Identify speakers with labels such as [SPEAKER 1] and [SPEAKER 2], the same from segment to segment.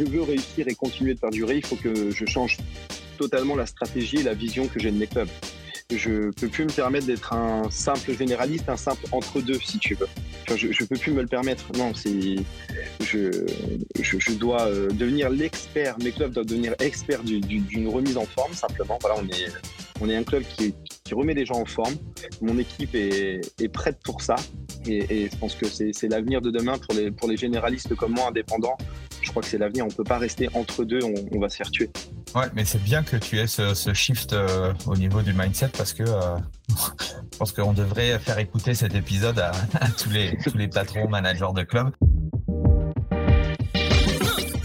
[SPEAKER 1] je veux réussir et continuer de perdurer, il faut que je change totalement la stratégie et la vision que j'ai de mes clubs. Je peux plus me permettre d'être un simple généraliste, un simple entre-deux, si tu veux. Je, je peux plus me le permettre. Non, c'est, je, je, dois euh, devenir l'expert. Mes clubs doivent devenir experts du- du- d'une remise en forme, simplement. Voilà, on est, on est un club qui, remet les gens en forme. Mon équipe est, prête pour ça. Et, et je pense que c'est l'avenir de demain pour les, pour les généralistes comme moi, indépendants. Je crois que c'est l'avenir. On peut pas rester entre deux. On, va se faire tuer.
[SPEAKER 2] Ouais, mais c'est bien que tu aies ce, shift euh, au niveau du mindset parce que euh, je pense qu'on devrait faire écouter cet épisode à, à tous, les, tous les patrons, managers de club.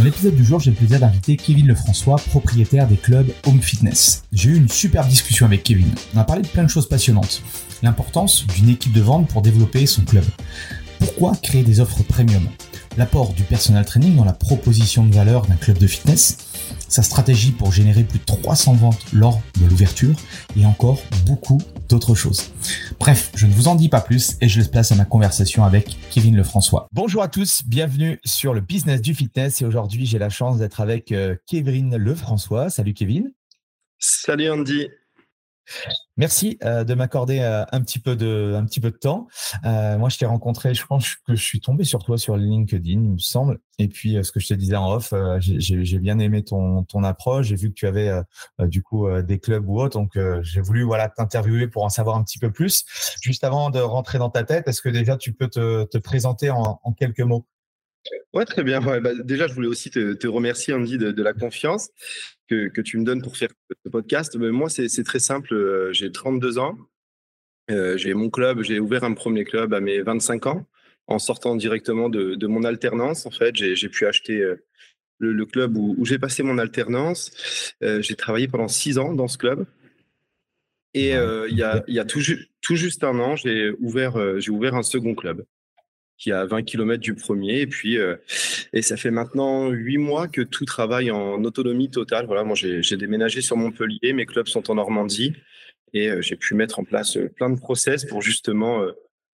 [SPEAKER 3] Dans l'épisode du jour, j'ai le plaisir d'inviter Kevin Lefrançois, propriétaire des clubs Home Fitness. J'ai eu une super discussion avec Kevin. On a parlé de plein de choses passionnantes. L'importance d'une équipe de vente pour développer son club. Pourquoi créer des offres premium? L'apport du personal training dans la proposition de valeur d'un club de fitness, sa stratégie pour générer plus de 300 ventes lors de l'ouverture et encore beaucoup d'autres choses. Bref, je ne vous en dis pas plus et je laisse place à ma conversation avec Kevin Lefrançois.
[SPEAKER 2] Bonjour à tous, bienvenue sur le business du fitness et aujourd'hui j'ai la chance d'être avec euh, Kevin Lefrançois. Salut Kevin.
[SPEAKER 1] Salut Andy.
[SPEAKER 2] Merci euh, de m'accorder euh, un petit peu de temps. Euh, moi, je t'ai rencontré, je pense que je suis tombé sur toi sur LinkedIn, il me semble. Et puis, ce que je te disais en off, j'ai- bien aimé ton approche. J'ai vu que tu avais du coup des clubs ou autres, donc j'ai voulu t'interviewer pour en savoir un petit peu plus. Juste avant de rentrer dans ta tête, est-ce que déjà tu peux te, te présenter en, en quelques mots?
[SPEAKER 1] Ouais, très bien. Bah, déjà, je voulais aussi te, remercier, Andy, de, de la confiance que, tu me donnes pour faire ce podcast. Mais moi, c'est très simple. Euh, J'ai 32 ans. Euh, j'ai mon club. J'ai ouvert un premier club à mes 25 ans en sortant directement de, mon alternance. En fait, j'ai pu acheter euh, le, club où, j'ai passé mon alternance. J'ai travaillé pendant six ans dans ce club. Et il y, a, tout, ju- tout juste un an, j'ai ouvert un second club qui est à 20 km du premier. Et puis, euh, et ça fait maintenant huit mois que tout travaille en autonomie totale. Voilà, moi, j'ai déménagé sur Montpellier, mes clubs sont en Normandie et euh, j'ai pu mettre en place euh, plein de process pour justement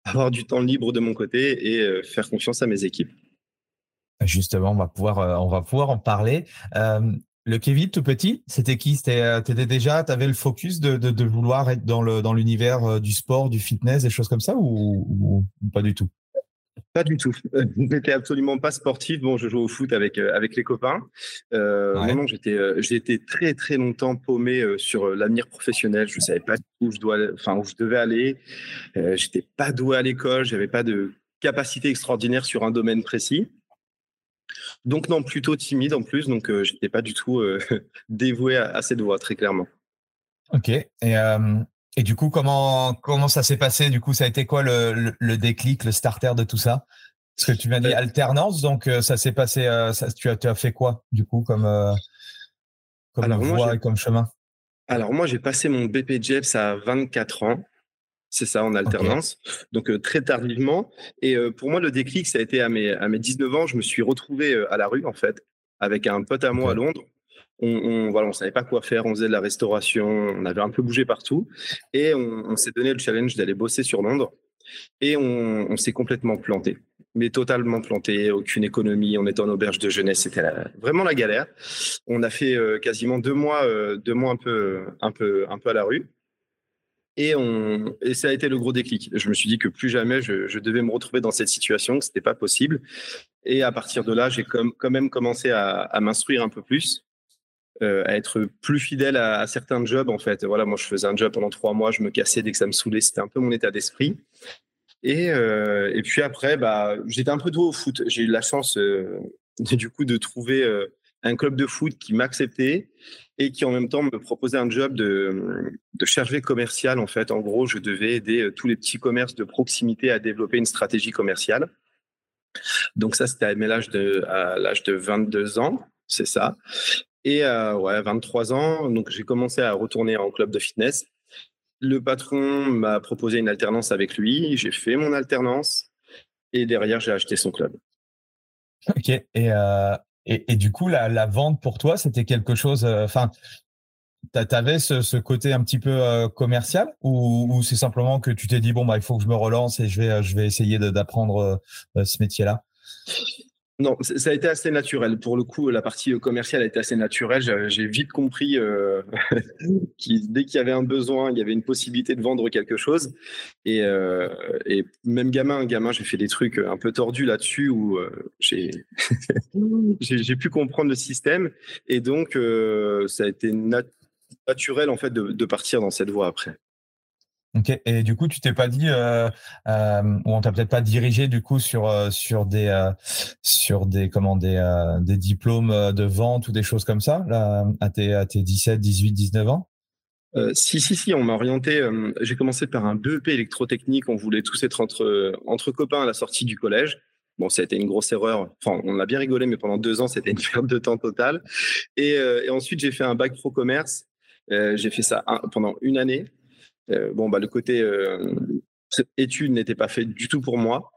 [SPEAKER 1] avoir du temps libre de mon côté et faire confiance à mes équipes.
[SPEAKER 2] Justement, on va pouvoir on va pouvoir en parler. Le Kevin tout petit, c'était qui? T'étais déjà, tu avais le focus de, vouloir être dans dans l'univers euh, du sport, du fitness, des choses comme ça ou pas du tout?
[SPEAKER 1] Pas du tout. Je n'étais absolument pas sportif. Bon, je jouais au foot avec euh, avec les copains. Euh,
[SPEAKER 2] Ouais.
[SPEAKER 1] Non, j'étais euh, j'ai été très très longtemps paumé sur l'avenir professionnel. Je savais pas où je dois, aller- enfin où je devais aller. Euh, j'étais pas doué à l'école. J'avais pas de capacité extraordinaire sur un domaine précis. Donc non, plutôt timide en plus. Donc euh, j'étais pas du tout dévoué à, à cette voie, très clairement.
[SPEAKER 2] Ok. Et, et du coup, comment, comment ça s'est passé? Du coup, ça a été quoi le, le, le déclic, le starter de tout ça? Parce que tu m'as dit
[SPEAKER 1] Euh,
[SPEAKER 2] alternance, donc euh, ça s'est passé. euh, ça, tu, as, tu as fait quoi, du coup, comme, comme
[SPEAKER 1] Alors,
[SPEAKER 2] voie et comme chemin?
[SPEAKER 1] Alors moi, j'ai passé mon BPJEPS à 24 ans. C'est ça, en alternance. Donc euh, très tardivement. Et euh, pour moi, le déclic, ça a été à mes, à mes 19 ans. Je me suis retrouvé euh, à la rue, en fait, avec un pote à moi à Londres. On, on, voilà, on savait pas quoi faire. On faisait de la restauration. On avait un peu bougé partout. Et on, s'est donné le challenge d'aller bosser sur Londres. Et on, s'est complètement planté. Mais totalement planté. Aucune économie. On était en auberge de jeunesse. C'était vraiment la galère. On a fait euh, quasiment deux mois, euh, deux mois un peu, un peu, un peu à la rue. Et, on, et ça a été le gros déclic. Je me suis dit que plus jamais je, devais me retrouver dans cette situation, que c'était pas possible. Et à partir de là, j'ai quand même commencé à m'instruire un peu plus. À être plus fidèle à, certains jobs en fait. Voilà, moi je faisais un job pendant trois mois, je me cassais dès que ça me saoulait, c'était un peu mon état d'esprit. Et, et puis après, bah, j'étais un peu doué au foot. J'ai eu la chance du coup de trouver un club de foot qui m'acceptait et qui en même temps me proposait un job de, de chargé commercial. En fait, en gros, je devais aider euh, tous les petits commerces de proximité à développer une stratégie commerciale. Donc ça, c'était à l'âge de, à l'âge de 22 ans, c'est ça. Et euh, ouais, 23 ans, donc j'ai commencé à retourner en club de fitness. Le patron m'a proposé une alternance avec lui. J'ai fait mon alternance et derrière, j'ai acheté son club.
[SPEAKER 2] Ok. Et, euh, et, du coup, la, vente pour toi, c'était quelque chose. Euh, enfin, tu avais ce, côté un petit peu euh, commercial ou, c'est simplement que tu t'es dit bon bah il faut que je me relance et je vais je vais essayer d'apprendre euh, ce métier-là?
[SPEAKER 1] Non, ça a été assez naturel. Pour le coup, la partie commerciale a été assez naturelle. J'ai vite compris euh, dès qu'il y avait un besoin, il y avait une possibilité de vendre quelque chose. Et, euh, même gamin, gamin, j'ai fait des trucs un peu tordus là-dessus où euh, j'ai pu comprendre le système. Et donc, ça a été naturel en fait de partir dans cette voie après.
[SPEAKER 2] Ok. Et du coup, tu t'es pas dit, euh, euh, ou on t'a peut-être pas dirigé du coup sur euh, sur des euh, sur des comment des des diplômes de vente ou des choses comme ça là, à tes à tes 17, 18, 19 ans?
[SPEAKER 1] si si si, on m'a orienté. J'ai commencé par un BEP électrotechnique. On voulait tous être entre entre copains à la sortie du collège. Bon, ça a été une grosse erreur. Enfin, on a bien rigolé, mais pendant deux ans, c'était une perte de temps totale. Et, et ensuite, j'ai fait un bac pro commerce. j'ai fait ça pendant une année. Euh, bon, bah, le côté euh, études n'était pas fait du tout pour moi.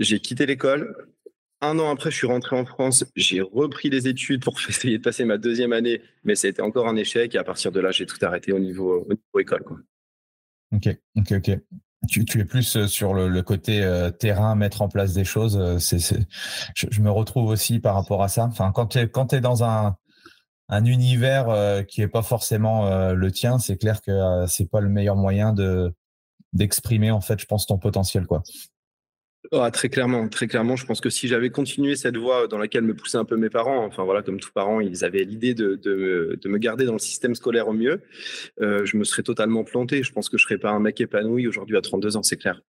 [SPEAKER 1] J'ai quitté l'école. Un an après, je suis rentré en France. J'ai repris les études pour essayer de passer ma deuxième année, mais c'était encore un échec. Et à partir de là, j'ai tout arrêté au niveau, école.
[SPEAKER 2] Ok, ok, ok. Tu, es plus euh, sur le, côté terrain, mettre en place des choses. Je, me retrouve aussi par rapport à ça. Enfin, quand tu es dans un, un univers euh, qui est pas forcément euh, le tien, c'est clair que euh, c'est pas le meilleur moyen de d'exprimer en fait, je pense, ton potentiel quoi.
[SPEAKER 1] Ah, très clairement, très clairement. Je pense que si j'avais continué cette voie dans laquelle me poussaient un peu mes parents, enfin voilà, comme tous parents, ils avaient l'idée de, de, de, me garder dans le système scolaire au mieux, je me serais totalement planté. Je pense que je serais pas un mec épanoui aujourd'hui à 32 ans, c'est clair.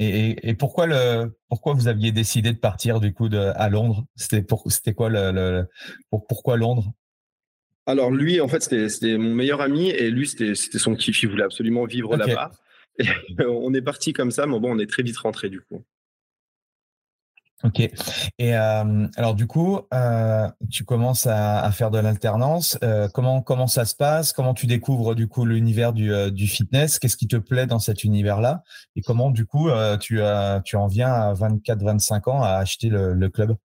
[SPEAKER 2] Et, pourquoi le pourquoi vous aviez décidé de partir du coup de, à Londres? C'était pour c'était quoi le, pourquoi Londres?
[SPEAKER 1] Alors lui en fait c'était mon meilleur ami et lui c'était son kiff. Il voulait absolument vivre là-bas. on est parti comme ça, mais bon on est très vite rentré du coup.
[SPEAKER 2] Ok. Et euh, alors du coup, euh, tu commences à, faire de l'alternance. Euh, comment comment ça se passe? Comment tu découvres du coup l'univers du, du fitness? Qu'est-ce qui te plaît dans cet univers-là? Et comment du coup tu tu en viens à 24-25 ans à acheter le club?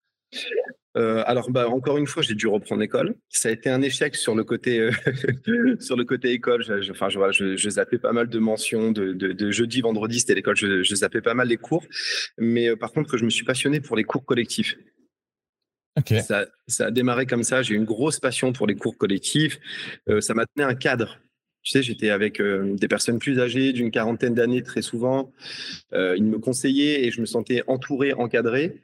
[SPEAKER 1] Euh, alors, bah, encore une fois, j'ai dû reprendre l'école. Ça a été un échec sur le côté, euh, sur le côté école. Je, enfin, je, je, je, zappais pas mal de mentions de, de, de jeudi, vendredi, c'était l'école. Je, zappais pas mal les cours. Mais euh, par contre, je me suis passionné pour les cours collectifs. Okay. Ça, ça, a démarré comme ça. J'ai une grosse passion pour les cours collectifs. Ça m'a tenu un cadre. Tu sais, j'étais avec des personnes plus âgées, d'une quarantaine d'années très souvent. ils me conseillaient et je me sentais entouré, encadré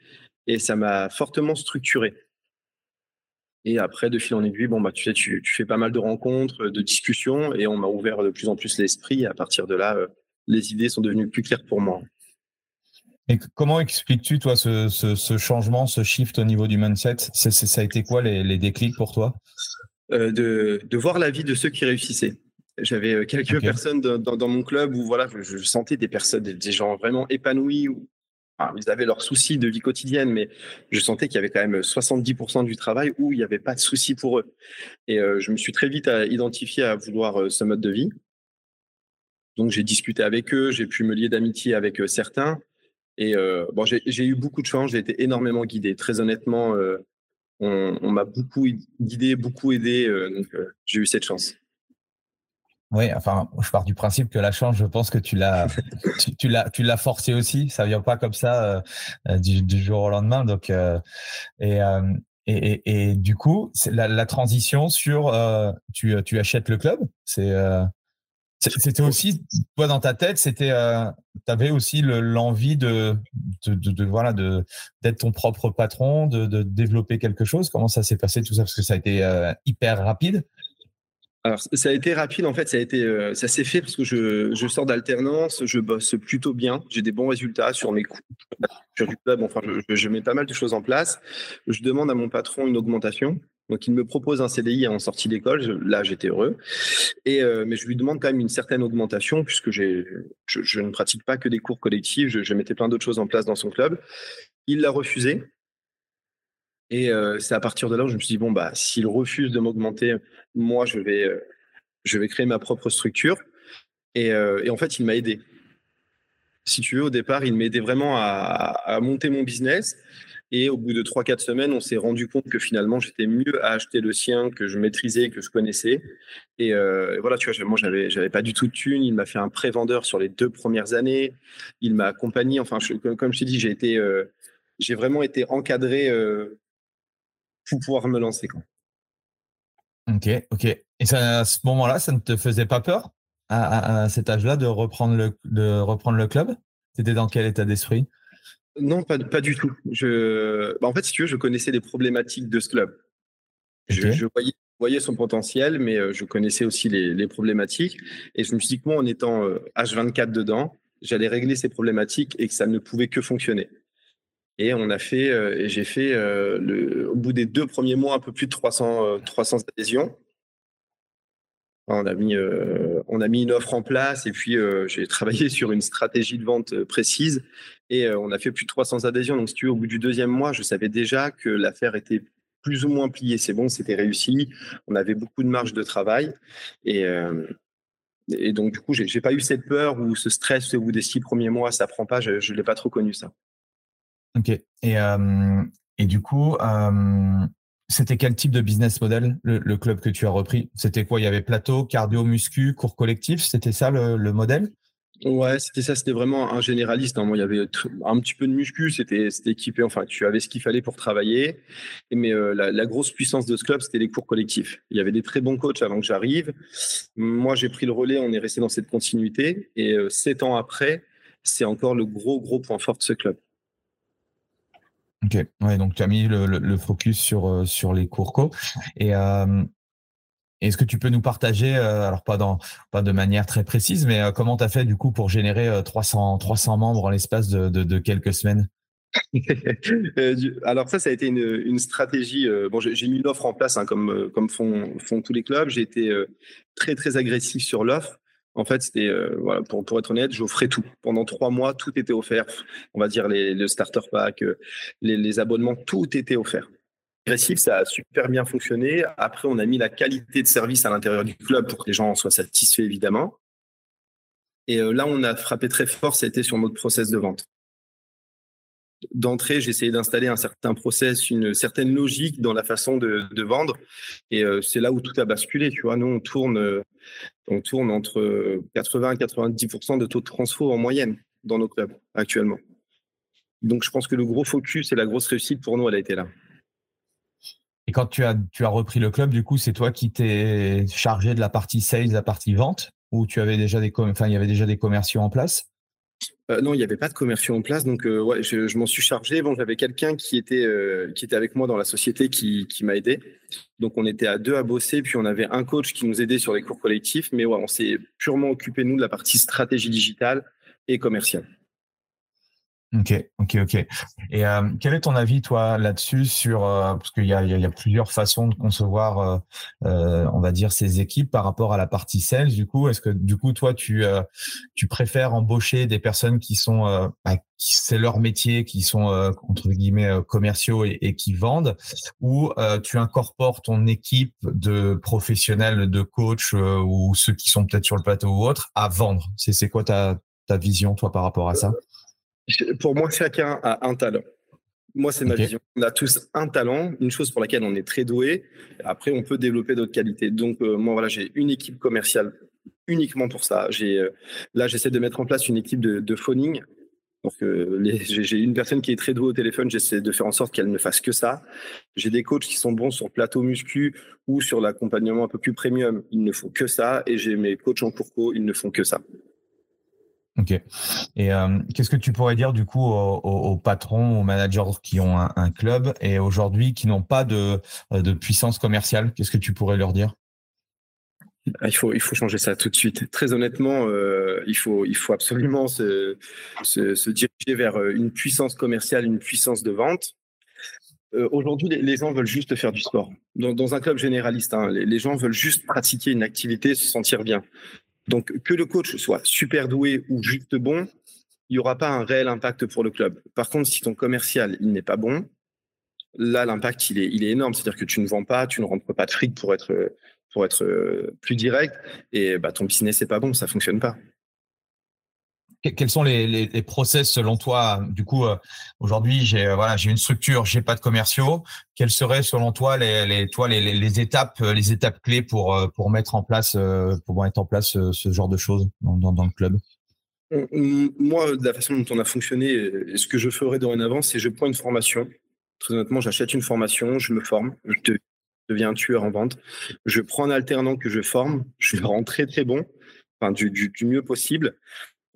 [SPEAKER 1] et ça m'a fortement structuré. Et après, de fil en aiguille, bon, bah, tu sais, tu, fais pas mal de rencontres, de discussions, et on m'a ouvert de plus en plus l'esprit. À partir de là, euh, les idées sont devenues plus claires pour moi.
[SPEAKER 2] Et comment expliques-tu, toi, ce, changement, ce shift au niveau du mindset? Ça a été quoi les, déclics pour toi?
[SPEAKER 1] Euh, de, voir la vie de ceux qui réussissaient. J'avais euh, quelques personnes dans, mon club où voilà, je, je sentais des personnes, des gens vraiment épanouis, ils avaient leurs soucis de vie quotidienne, mais je sentais qu'il y avait quand même 70% du travail où il n'y avait pas de soucis pour eux. Et euh, je me suis très vite euh, identifié à vouloir euh, ce mode de vie. Donc j'ai discuté avec eux, j'ai pu me lier d'amitié avec certains. Et bon, j'ai eu beaucoup de chance, j'ai été énormément guidé. Très honnêtement, on, m'a beaucoup guidé, beaucoup aidé. j'ai eu cette chance.
[SPEAKER 2] Oui, enfin, je pars du principe que la chance, je pense que tu l'as, tu, l'as, tu l'as forcé aussi. Ça vient pas comme ça euh, euh, du, jour au lendemain. Donc, euh, et, et, et, du coup, c'est la, la transition sur, tu, tu achètes le club. C'est C'était aussi, toi, dans ta tête, c'était, euh, tu avais aussi l'envie de, de, voilà, de, d'être ton propre patron, de, de, développer quelque chose. Comment ça s'est passé tout ça? Parce que ça a été euh, hyper rapide.
[SPEAKER 1] Alors, ça a été rapide, en fait, ça a été, euh, ça s'est fait parce que je, je sors d'alternance, je bosse plutôt bien, j'ai des bons résultats sur mes coûts, sur du club, enfin, je, mets pas mal de choses en place. Je demande à mon patron une augmentation. Donc, il me propose un CDI en sortie d'école. Là, j'étais heureux. Et, euh, mais je lui demande quand même une certaine augmentation puisque je, je, ne pratique pas que des cours collectifs. Je, je mettais plein d'autres choses en place dans son club. Il l'a refusé. Et euh, c'est à partir de là où je me suis dit, bon, bah, s'il refuse de m'augmenter, moi, je vais, euh, je vais créer ma propre structure. Et, euh, et en fait, il m'a aidé. Si tu veux, au départ, il m'aidait vraiment à, à monter mon business. Et au bout de 3-4 semaines, on s'est rendu compte que finalement, j'étais mieux à acheter le sien que je maîtrisais, que je connaissais. Et, voilà, tu vois, moi, j'avais, j'avais pas du tout de thunes. Il m'a fait un pré-vendeur sur les deux premières années. Il m'a accompagné. Enfin, comme, je t'ai dit, j'ai été, j'ai vraiment été encadré pour pouvoir me lancer. Quoi.
[SPEAKER 2] Ok, ok. Et ça, à ce moment-là, ça ne te faisait pas peur à, à, à cet âge-là de reprendre le, de reprendre le club? C'était dans quel état d'esprit?
[SPEAKER 1] Non, pas, pas du tout. Je, bah en fait, si tu veux, je connaissais les problématiques de ce club. Je, okay. je voyais, voyais, son potentiel, mais euh, je connaissais aussi les, les, problématiques. Et je me suis dit que moi, en étant euh, H24 dedans, j'allais régler ces problématiques et que ça ne pouvait que fonctionner. Et on a fait, euh, j'ai fait, le, au bout des deux premiers mois, un peu plus de 300, 300 adhésions. On a mis, euh, on a mis une offre en place et puis euh, j'ai travaillé sur une stratégie de vente euh, précise et euh, on a fait plus de 300 adhésions. Donc, si tu veux, au bout du deuxième mois, je savais déjà que l'affaire était plus ou moins pliée. C'est bon, c'était réussi. On avait beaucoup de marge de travail et, euh, donc du coup, j'ai pas eu cette peur ou ce stress au bout des six premiers mois, ça prend pas. Je, ne l'ai pas trop connu ça.
[SPEAKER 2] Ok. Et, et du coup. C'était quel type de business model, le, club que tu as repris? C'était quoi? Il y avait plateau, cardio, muscu, cours collectif? C'était ça le, le modèle?
[SPEAKER 1] Ouais, c'était ça, c'était vraiment un généraliste. Hein. Moi, il y avait un petit peu de muscu, c'était équipé, enfin, tu avais ce qu'il fallait pour travailler. Mais la, la, grosse puissance de ce club, c'était les cours collectifs. Il y avait des très bons coachs avant que j'arrive. Moi, j'ai pris le relais, on est resté dans cette continuité. Et euh, sept ans après, c'est encore le gros, gros point fort de ce club.
[SPEAKER 2] Ok, ouais, donc tu as mis le, le, focus sur, euh, sur les cours co. Et est-ce que tu peux nous partager, euh, alors pas, dans, pas de manière très précise, mais euh, comment tu as fait du coup pour générer 300, 300 membres en l'espace de, de, quelques semaines?
[SPEAKER 1] Alors ça, ça a été une, une stratégie. bon, j'ai mis l'offre en place, hein, comme, comme font, font tous les clubs. J'ai été très très agressif sur l'offre. En fait, c'était, euh, pour, être honnête, j'offrais tout. Pendant trois mois, tout était offert. On va dire le starter pack, euh, les, les abonnements, tout était offert. Agressif, ça a super bien fonctionné. Après, on a mis la qualité de service à l'intérieur du club pour que les gens en soient satisfaits, évidemment. Et euh, là, on a frappé très fort, c'était sur notre process de vente d'entrée, j'ai essayé d'installer un certain process, une certaine logique dans la façon de, vendre. Et euh, c'est là où tout a basculé. Tu vois, nous, on tourne, euh, on tourne entre 80 et 90% de taux de transfo en moyenne dans nos clubs actuellement. Donc, je pense que le gros focus et la grosse réussite pour nous, elle a été là.
[SPEAKER 2] Et quand tu as, repris le club, du coup, c'est toi qui t'es chargé de la partie sales, la partie vente, ou tu avais il y avait déjà des commerciaux en place?
[SPEAKER 1] Euh, non, il n'y avait pas de commerciaux en place, donc euh, ouais, je, m'en suis chargé. Bon, j'avais quelqu'un qui était euh, qui était avec moi dans la société qui, qui m'a aidé. Donc on était à deux à bosser, puis on avait un coach qui nous aidait sur les cours collectifs, mais ouais, on s'est purement occupé nous de la partie stratégie digitale et commerciale.
[SPEAKER 2] Ok, ok, ok. Et euh, quel est ton avis, toi, là-dessus, sur euh, parce qu'il y a, plusieurs façons de concevoir, euh, euh, on va dire, ces équipes par rapport à la partie sales. Du coup, est-ce que du coup, toi, tu euh, préfères embaucher des personnes qui sont, bah, c'est leur métier, qui sont entre guillemets commerciaux et, qui vendent, ou tu incorpores ton équipe de professionnels, de coachs ou ceux qui sont peut-être sur le plateau ou autre à vendre? C'est c'est quoi ta vision, toi, par rapport à ça?
[SPEAKER 1] Pour moi, chacun a un talent. Moi, c'est ma okay. vision. On a tous un talent, une chose pour laquelle on est très doué. Après, on peut développer d'autres qualités. Donc, euh, moi, voilà, j'ai une équipe commerciale uniquement pour ça. J'ai euh, là, j'essaie de mettre en place une équipe de, de phoning Donc, j'ai une personne qui est très douée au téléphone, j'essaie de faire en sorte qu'elle ne fasse que ça. J'ai des coachs qui sont bons sur plateau muscu ou sur l'accompagnement un peu plus premium, ils ne font que ça. Et j'ai mes coachs en courco, ils ne font que ça.
[SPEAKER 2] Ok. Et euh, qu'est-ce que tu pourrais dire du coup aux, patrons, aux managers qui ont un, club et aujourd'hui qui n'ont pas de, de puissance commerciale? Qu'est-ce que tu pourrais leur dire?
[SPEAKER 1] Ah, il faut, il faut changer ça tout de suite. Très honnêtement, euh, il, faut, il faut absolument se, se, diriger vers euh, une puissance commerciale, une puissance de vente. Aujourd'hui, les, gens veulent juste faire du sport. Dans, un club généraliste, hein, les, les, gens veulent juste pratiquer une activité, se sentir bien. Donc, que le coach soit super doué ou juste bon, il n'y aura pas un réel impact pour le club. Par contre, si ton commercial, il n'est pas bon, là, l'impact, il est, énorme. C'est-à-dire que tu ne vends pas, tu ne rentres pas de fric pour être, pour être euh, plus direct, et bah, ton business n'est pas bon, ça ne fonctionne pas
[SPEAKER 2] quels sont les, les, process selon toi? Du coup, euh, aujourd'hui, j'ai euh, voilà, j'ai une structure, j'ai pas de commerciaux. Quelles seraient selon toi les, les toi les, les, étapes euh, les étapes clés pour pour mettre en place pour mettre en place ce genre de choses dans, dans, le club?
[SPEAKER 1] Moi, de la façon dont on a fonctionné, ce que je ferais dorénavant, c'est je prends une formation. Très honnêtement, j'achète une formation, je me forme, je deviens un tueur en vente. Je prends un alternant que je forme, je le rends très très bon, enfin du, du, du mieux possible.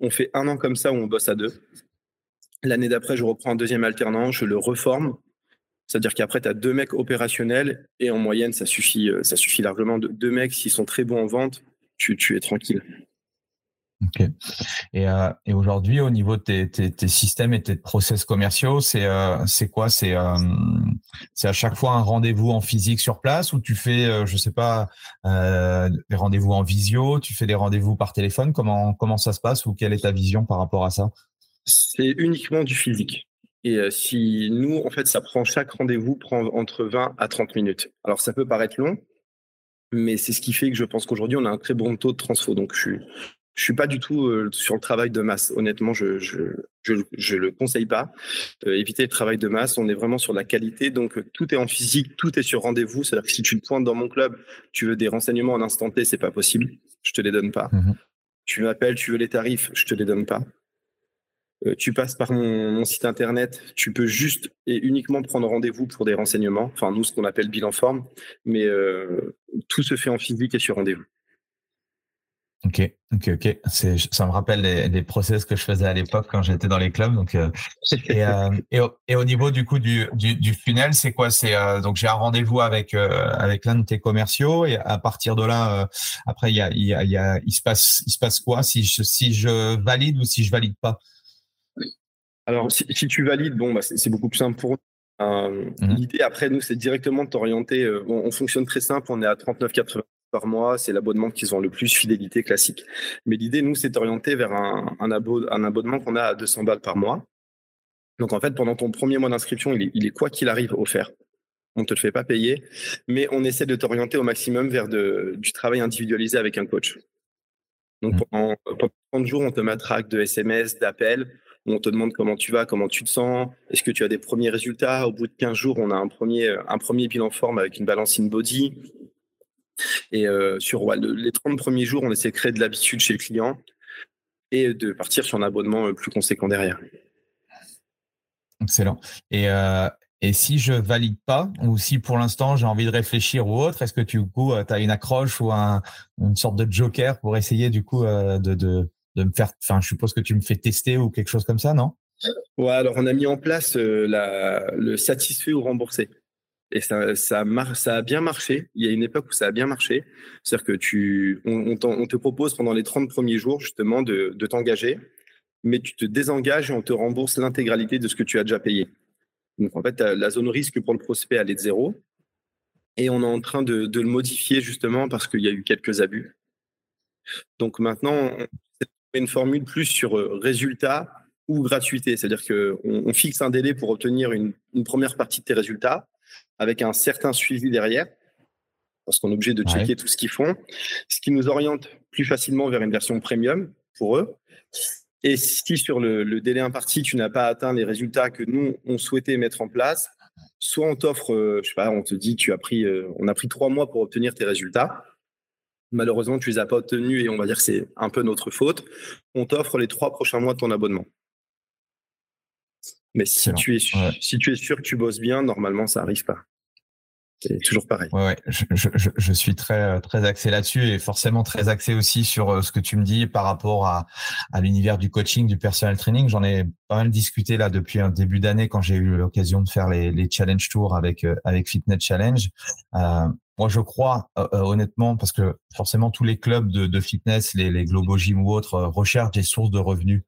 [SPEAKER 1] On fait un an comme ça où on bosse à deux. L'année d'après, je reprends un deuxième alternant, je le reforme. C'est-à-dire qu'après, tu as deux mecs opérationnels et en moyenne, ça suffit, euh, ça suffit largement. Deux mecs, s'ils sont très bons en vente, tu, tu es tranquille.
[SPEAKER 2] Euh, et aujourd'hui, au niveau de tes, systèmes et tes process commerciaux, c'est euh, quoi? C'est euh, c'est à chaque fois un rendez-vous en physique sur place ou tu fais, je sais pas, des rendez-vous en visio, tu fais des rendez-vous par téléphone? Comment comment ça se passe ou quelle est ta vision par rapport à ça?
[SPEAKER 1] C'est uniquement du physique. Et si nous, en fait, ça prend chaque rendez-vous prend entre 20 à 30 minutes. Alors ça peut paraître long, mais c'est ce qui fait que je pense qu'aujourd'hui on a un très bon taux de transfo. Donc je suis je suis pas du tout euh, sur le travail de masse. Honnêtement, je je, je, je le conseille pas. Euh, éviter le travail de masse. On est vraiment sur la qualité. Donc euh, tout est en physique, tout est sur rendez-vous. C'est-à-dire que si tu te pointes dans mon club, tu veux des renseignements en instant T, c'est pas possible. Je te les donne pas. Mmh tu m'appelles, tu veux les tarifs, je te les donne pas. tu passes par mon, mon, site internet, tu peux juste et uniquement prendre rendez-vous pour des renseignements. Enfin, nous, ce qu'on appelle bilan forme, mais tout se fait en physique et sur rendez-vous.
[SPEAKER 2] Ok, ok, ok. Ça me rappelle les, les, process que je faisais à l'époque quand j'étais dans les clubs. Donc, euh, et, euh, et, au, et, au, niveau du coup du, du, du funnel, c'est quoi? C'est euh, donc j'ai un rendez-vous avec avec l'un de tes commerciaux et à partir de là, après il y a, il y a, il y a il se passe il se passe quoi? Si je si je valide ou si je valide pas?
[SPEAKER 1] Alors si, si tu valides, bon bah c'est, beaucoup plus simple pour mmh. L'idée après nous, c'est directement de t'orienter. on, on, fonctionne très simple. On est à 39,80 par mois, c'est l'abonnement qu'ils ont le plus fidélité classique. Mais l'idée, nous, c'est d'orienter vers un, un, un abonnement qu'on a à 200 balles par mois. Donc en fait, pendant ton premier mois d'inscription, il est, il est quoi qu'il arrive offert. On ne te le fait pas payer, mais on essaie de t'orienter au maximum vers de, du travail individualisé avec un coach. Donc mmh. pendant, pendant 30 jours, on te track de SMS, d'appels, on te demande comment tu vas, comment tu te sens, est-ce que tu as des premiers résultats? Au bout de 15 jours, on a un premier, un premier bilan forme avec une balance in body, et euh, sur les 30 premiers jours, on essaie de créer de l'habitude chez le client et de partir sur un abonnement euh, plus conséquent derrière.
[SPEAKER 2] Excellent. Et, euh, et si je valide pas, ou si pour l'instant j'ai envie de réfléchir ou autre, est-ce que tu as une accroche ou un, une sorte de joker pour essayer du coup de, de, de me faire, enfin je suppose que tu me fais tester ou quelque chose comme ça, non?
[SPEAKER 1] Ouais, alors on a mis en place la, le satisfait ou remboursé. Et ça, a bien marché. Il y a une époque où ça a bien marché. C'est-à-dire que tu, on, on, te propose pendant les 30 premiers jours, justement, de, t'engager, mais tu te désengages et on te rembourse l'intégralité de ce que tu as déjà payé. Donc, en fait, la zone risque pour le prospect, elle est de zéro. Et on est en train de, le modifier, justement, parce qu'il y a eu quelques abus. Donc, maintenant, c'est une formule plus sur euh, résultat ou gratuité. C'est-à-dire qu'on on fixe un délai pour obtenir une première partie de tes résultats avec un certain suivi derrière, parce qu'on est obligé de checker tout ce qu'ils font, ce qui nous oriente plus facilement vers une version premium pour eux. Et si sur le, délai imparti, tu n'as pas atteint les résultats que nous, on souhaitait mettre en place, soit on t'offre, euh, je sais pas, on te dit, tu as pris, euh, on a pris trois mois pour obtenir tes résultats. Malheureusement, tu les as pas obtenus et on va dire que c'est un peu notre faute. On t'offre les trois prochains mois de ton abonnement. Mais si tu, es, si tu es sûr que tu bosses bien, normalement, ça arrive pas. C'est toujours pareil.
[SPEAKER 2] Ouais, Je, je, je, suis très très axé là-dessus et forcément très axé aussi sur euh, ce que tu me dis par rapport à, à l'univers du coaching, du personal training. J'en ai pas mal discuté là depuis un début d'année quand j'ai eu l'occasion de faire les, les challenge tours avec euh, avec Fitness Challenge. Euh, moi, je crois euh, honnêtement parce que forcément tous les clubs de, de fitness, les, les Globo Gym ou autres, recherchent des sources de revenus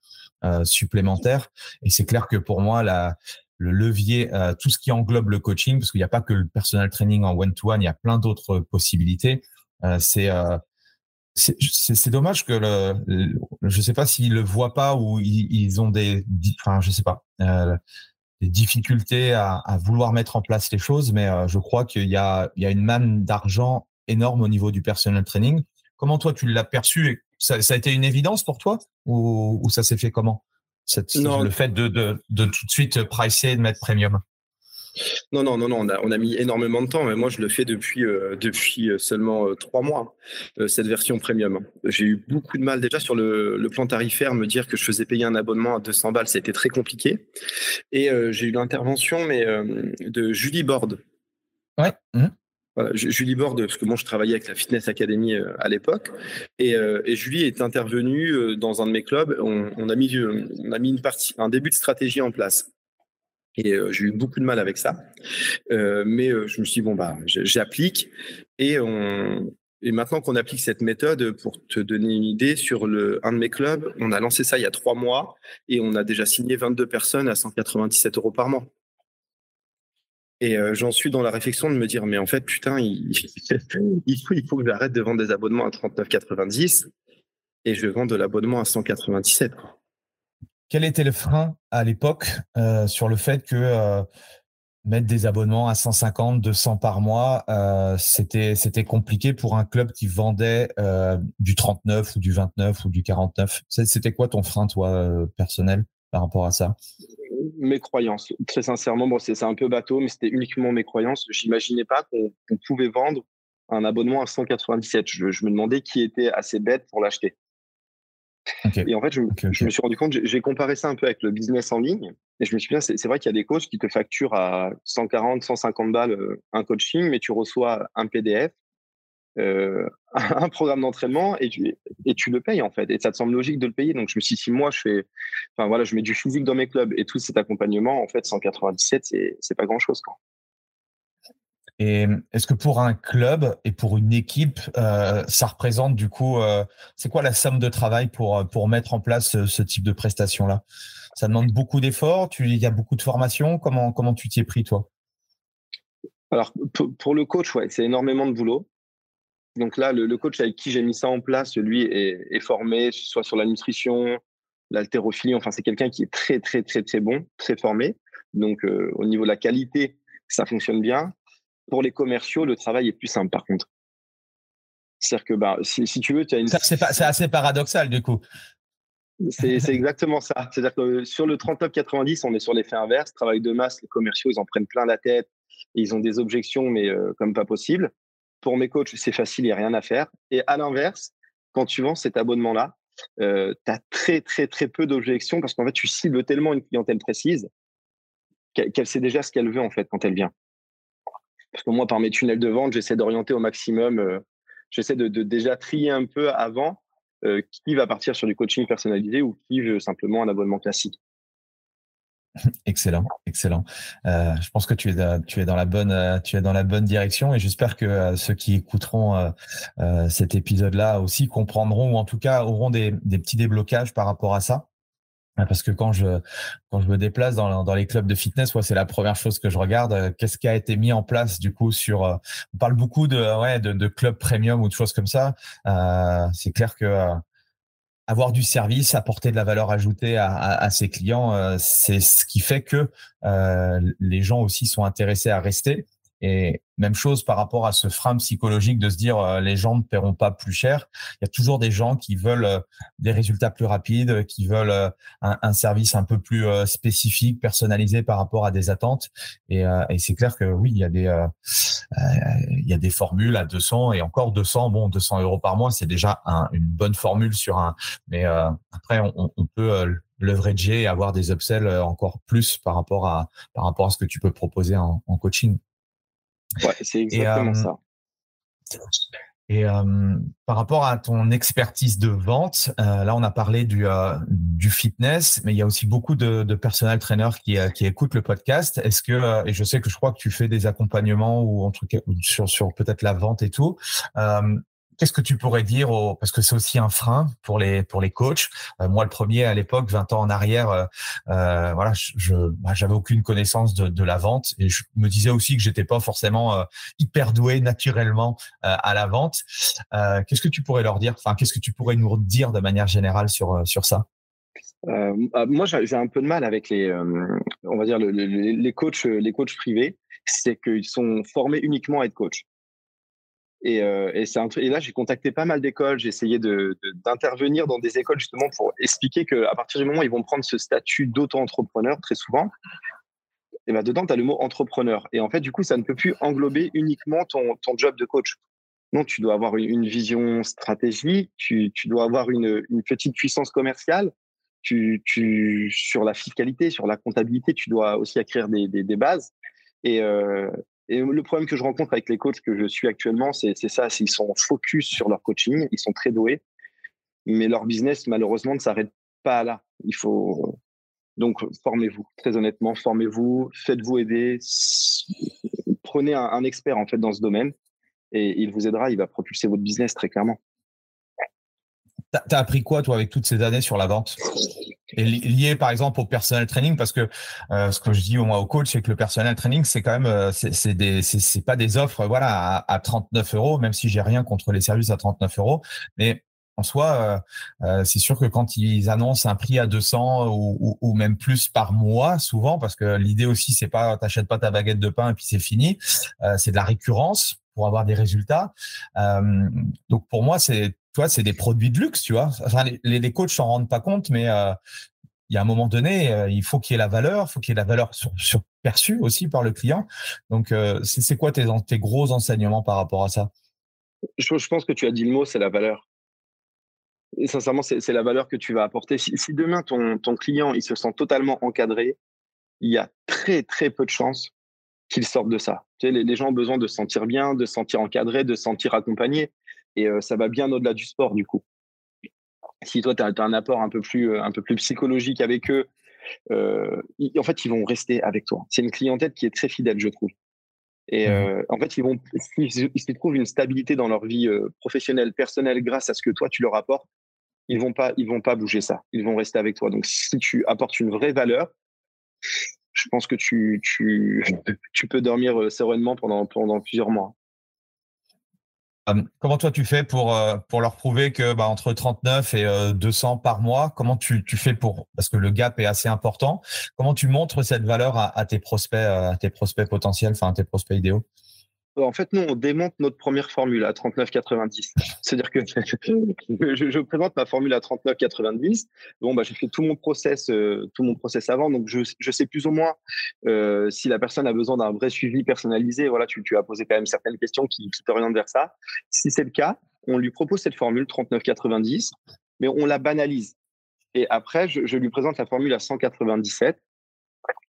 [SPEAKER 2] supplémentaires. Et c'est clair que pour moi, la le levier, euh, tout ce qui englobe le coaching, parce qu'il n'y a pas que le personal training en one-to-one, il y a plein d'autres possibilités. Euh, c'est euh, dommage que le, je sais pas s'ils le voient pas ou ils, ont des, enfin je sais pas, euh, des difficultés à, vouloir mettre en place les choses, mais euh, je crois qu'il y a y a une manne d'argent énorme au niveau du personal training. Comment toi tu l'as perçu ça, ça, a été une évidence pour toi ou, ou ça s'est fait comment non. le fait de, de, de, tout de suite pricer et de mettre premium?
[SPEAKER 1] Non, non, non, non, on a, on a mis énormément de temps, mais moi je le fais depuis, euh, depuis euh, seulement euh, trois mois, cette version premium. J'ai eu beaucoup de mal déjà sur le, le, plan tarifaire, me dire que je faisais payer un abonnement à 200 balles, ça a été très compliqué. Et j'ai eu l'intervention mais de Julie Borde.
[SPEAKER 2] Ouais. Mmh.
[SPEAKER 1] Julie Borde, parce que moi je travaillais avec la Fitness Academy euh, à l'époque, et, euh, et, Julie est intervenue euh, dans un de mes clubs. On, a mis, une partie, un début de stratégie en place. Et j'ai eu beaucoup de mal avec ça, mais je me suis dit bon bah j'applique et et maintenant qu'on applique cette méthode, pour te donner une idée, sur le, un de mes clubs, on a lancé ça il y a trois mois et on a déjà signé 22 personnes à 197 euros par mois. Et euh, j'en suis dans la réflexion de me dire, mais en fait, putain, il, faut, il faut que j'arrête de vendre des abonnements à 39,90 et je vends de l'abonnement à 197.
[SPEAKER 2] Quel était le frein à l'époque euh, sur le fait que euh, mettre des abonnements à 150, 200 par mois, c'était compliqué pour un club qui vendait du 39 ou du 29 ou du 49 C'était quoi ton frein, toi, personnel, par rapport à ça?
[SPEAKER 1] Mes croyances. Très sincèrement, bon, c'est un peu bateau, mais c'était uniquement mes croyances. J'imaginais pas qu'on pouvait vendre un abonnement à 197. Je, me demandais qui était assez bête pour l'acheter. Et en fait, je, me suis rendu compte, j'ai comparé ça un peu avec le business en ligne. Et je me suis dit, c'est vrai qu'il y a des coachs qui te facturent à 140, 150 balles euh, un coaching, mais tu reçois un PDF euh, un programme d'entraînement et tu, et tu le payes en fait. Et ça te semble logique de le payer. Donc je me suis dit, si moi je fais, enfin voilà, je mets du physique dans mes clubs et tout cet accompagnement, en fait, 197, c'est, pas grand chose. Quoi.
[SPEAKER 2] Et est-ce que pour un club et pour une équipe, euh, ça représente du coup, euh, c'est quoi la somme de travail pour, pour mettre en place ce, ce type de prestation-là? Ça demande beaucoup d'efforts, il y a beaucoup de formation. Comment, comment tu t'y es pris, toi?
[SPEAKER 1] Alors, pour le coach, ouais, c'est énormément de boulot. Donc là, le, coach avec qui j'ai mis ça en place, lui, est, est, formé soit sur la nutrition, l'haltérophilie. Enfin, c'est quelqu'un qui est très, très, très, très bon, très formé. Donc, euh, au niveau de la qualité, ça fonctionne bien. Pour les commerciaux, le travail est plus simple, par contre. C'est-à-dire que bah, si, tu veux, tu as une.
[SPEAKER 2] C'est assez paradoxal, du coup.
[SPEAKER 1] C'est exactement ça. C'est-à-dire que sur le 39-90, on est sur l'effet inverse. Travail de masse, les commerciaux, ils en prennent plein la tête. ils ont des objections, mais euh, comme pas possible pour mes coachs, c'est facile, il n'y a rien à faire. Et à l'inverse, quand tu vends cet abonnement-là, euh, tu as très, très, très peu d'objections parce qu'en fait, tu cibles tellement une clientèle précise qu'elle sait déjà ce qu'elle veut en fait quand elle vient. Parce que moi, par mes tunnels de vente, j'essaie d'orienter au maximum, euh, j'essaie de, déjà trier un peu avant euh, qui va partir sur du coaching personnalisé ou qui veut simplement un abonnement classique.
[SPEAKER 2] Excellent, excellent. Euh, je pense que tu es, tu es dans la bonne, euh, tu es dans la bonne direction et j'espère que euh, ceux qui écouteront cet épisode-là aussi comprendront ou en tout cas auront des, des petits déblocages par rapport à ça. Parce que quand je quand je me déplace dans, les clubs de fitness, ouais, c'est la première chose que je regarde. Qu'est-ce qui a été mis en place du coup sur On parle beaucoup de ouais de, de clubs premium ou de choses comme ça. c'est clair que avoir du service, apporter de la valeur ajoutée à, à, ses clients, euh, c'est ce qui fait que euh, les gens aussi sont intéressés à rester. Et même chose par rapport à ce frein psychologique de se dire euh, les gens ne paieront pas plus cher. Il y a toujours des gens qui veulent des résultats plus rapides, qui veulent un, un, service un peu plus spécifique, personnalisé par rapport à des attentes. Et, et c'est clair que oui, il y a des il y a des formules à 200 et encore 200. Bon, 200 euros par mois, c'est déjà une bonne formule sur un. Mais après, on, on peut leverager et avoir des upsells encore plus par rapport à par rapport à ce que tu peux proposer en, en coaching.
[SPEAKER 1] Ouais, c'est exactement ça.
[SPEAKER 2] Et euh, par rapport à ton expertise de vente, euh, là on a parlé du, euh, du fitness, mais il y a aussi beaucoup de, de personnel trainers qui, qui écoutent le podcast. Est-ce que et je sais que je crois que tu fais des accompagnements ou en tout cas sur, sur peut-être la vente et tout. Qu'est-ce que tu pourrais dire au, parce que c'est aussi un frein pour les pour les coachs. Euh, moi, le premier à l'époque, 20 ans en arrière, euh, euh voilà, je bah, j'avais aucune connaissance de, de, la vente et je me disais aussi que j'étais pas forcément hyper doué naturellement à la vente. qu'est-ce que tu pourrais leur dire? Enfin, qu'est-ce que tu pourrais nous dire de manière générale sur sur ça?
[SPEAKER 1] Ah, Moi, j'ai un peu de mal avec les, on va dire les coachs les coachs privés, c'est qu'ils sont formés uniquement à être coach. Et, euh, et, là, j'ai contacté pas mal d'écoles. J'ai essayé d'intervenir dans des écoles justement pour expliquer qu'à partir du moment où ils vont prendre ce statut d'auto-entrepreneur, très souvent, et ben dedans, tu as le mot entrepreneur. Et en fait, du coup, ça ne peut plus englober uniquement ton, job de coach. Non, tu dois avoir une, vision stratégique, tu, dois avoir une, petite puissance commerciale. Tu, sur la fiscalité, sur la comptabilité, tu dois aussi acquérir des bases. Et, euh, et le problème que je rencontre avec les coachs que je suis actuellement, c'est ça, ils sont focus sur leur coaching, ils sont très doués, mais leur business, malheureusement, ne s'arrête pas là. Il faut donc formez-vous, très honnêtement, formez-vous, faites-vous aider, prenez un, expert en fait dans ce domaine et il vous aidera, il va propulser votre business très clairement.
[SPEAKER 2] T'as appris quoi toi avec toutes ces années sur la vente? Et lié par exemple au personnel training parce que euh, ce que je dis au moins au coach c'est que le personnel training c'est quand même euh, c'est pas des offres voilà à, à 39 euros même si j'ai rien contre les services à 39 euros mais en soi, euh, c'est sûr que quand ils annoncent un prix à 200 ou, ou, même plus par mois, souvent, parce que l'idée aussi, c'est pas t'achètes pas ta baguette de pain et puis c'est fini, c'est de la récurrence pour avoir des résultats. Donc pour moi, c'est toi, c'est des produits de luxe, tu vois. Enfin, les, coachs s'en rendent pas compte, mais euh, il y a un moment donné, euh, il faut qu'il y ait la valeur, il faut qu'il y ait la valeur sur, perçue aussi par le client. Donc, euh, c'est quoi tes, gros enseignements par rapport à ça?
[SPEAKER 1] Je, pense que tu as dit le mot, c'est la valeur. Et sincèrement, c'est la valeur que tu vas apporter. Si, demain ton, client il se sent totalement encadré, il y a très très peu de chances qu'il sorte de ça. Tu les, les, gens ont besoin de se sentir bien, de se sentir encadré, de se sentir accompagné. Et euh, ça va bien au-delà du sport, du coup. Si toi, tu as, as, un apport un peu plus, euh, un peu plus psychologique avec eux, euh, en fait, ils vont rester avec toi. C'est une clientèle qui est très fidèle, je trouve. Et mmh euh, en fait, ils vont, s'ils ils trouvent une stabilité dans leur vie euh, professionnelle, personnelle, grâce à ce que toi tu leur apportes, ils vont pas, ils vont pas bouger ça. Ils vont rester avec toi. Donc, si tu apportes une vraie valeur, je pense que tu, tu, tu peux dormir sereinement pendant, pendant plusieurs mois.
[SPEAKER 2] Euh, comment toi tu fais pour euh, pour leur prouver que bah, entre 39 et 200 euh, par mois, comment tu, tu fais pour parce que le gap est assez important. Comment tu montres cette valeur à, tes prospects à tes prospects potentiels, enfin à tes prospects idéaux?
[SPEAKER 1] En fait, nous, on démonte notre première formule à 39,90. C'est-à-dire que je, je, présente ma formule à 39,90. Bon, bah, j'ai fait tout mon process, euh, tout mon process avant, donc je, je sais plus ou moins euh, si la personne a besoin d'un vrai suivi personnalisé. Voilà, tu, tu as posé quand même certaines questions qui, qui t'orientent vers ça. Si c'est le cas, on lui propose cette formule 39,90, mais on la banalise. Et après, je, je lui présente la formule à 197,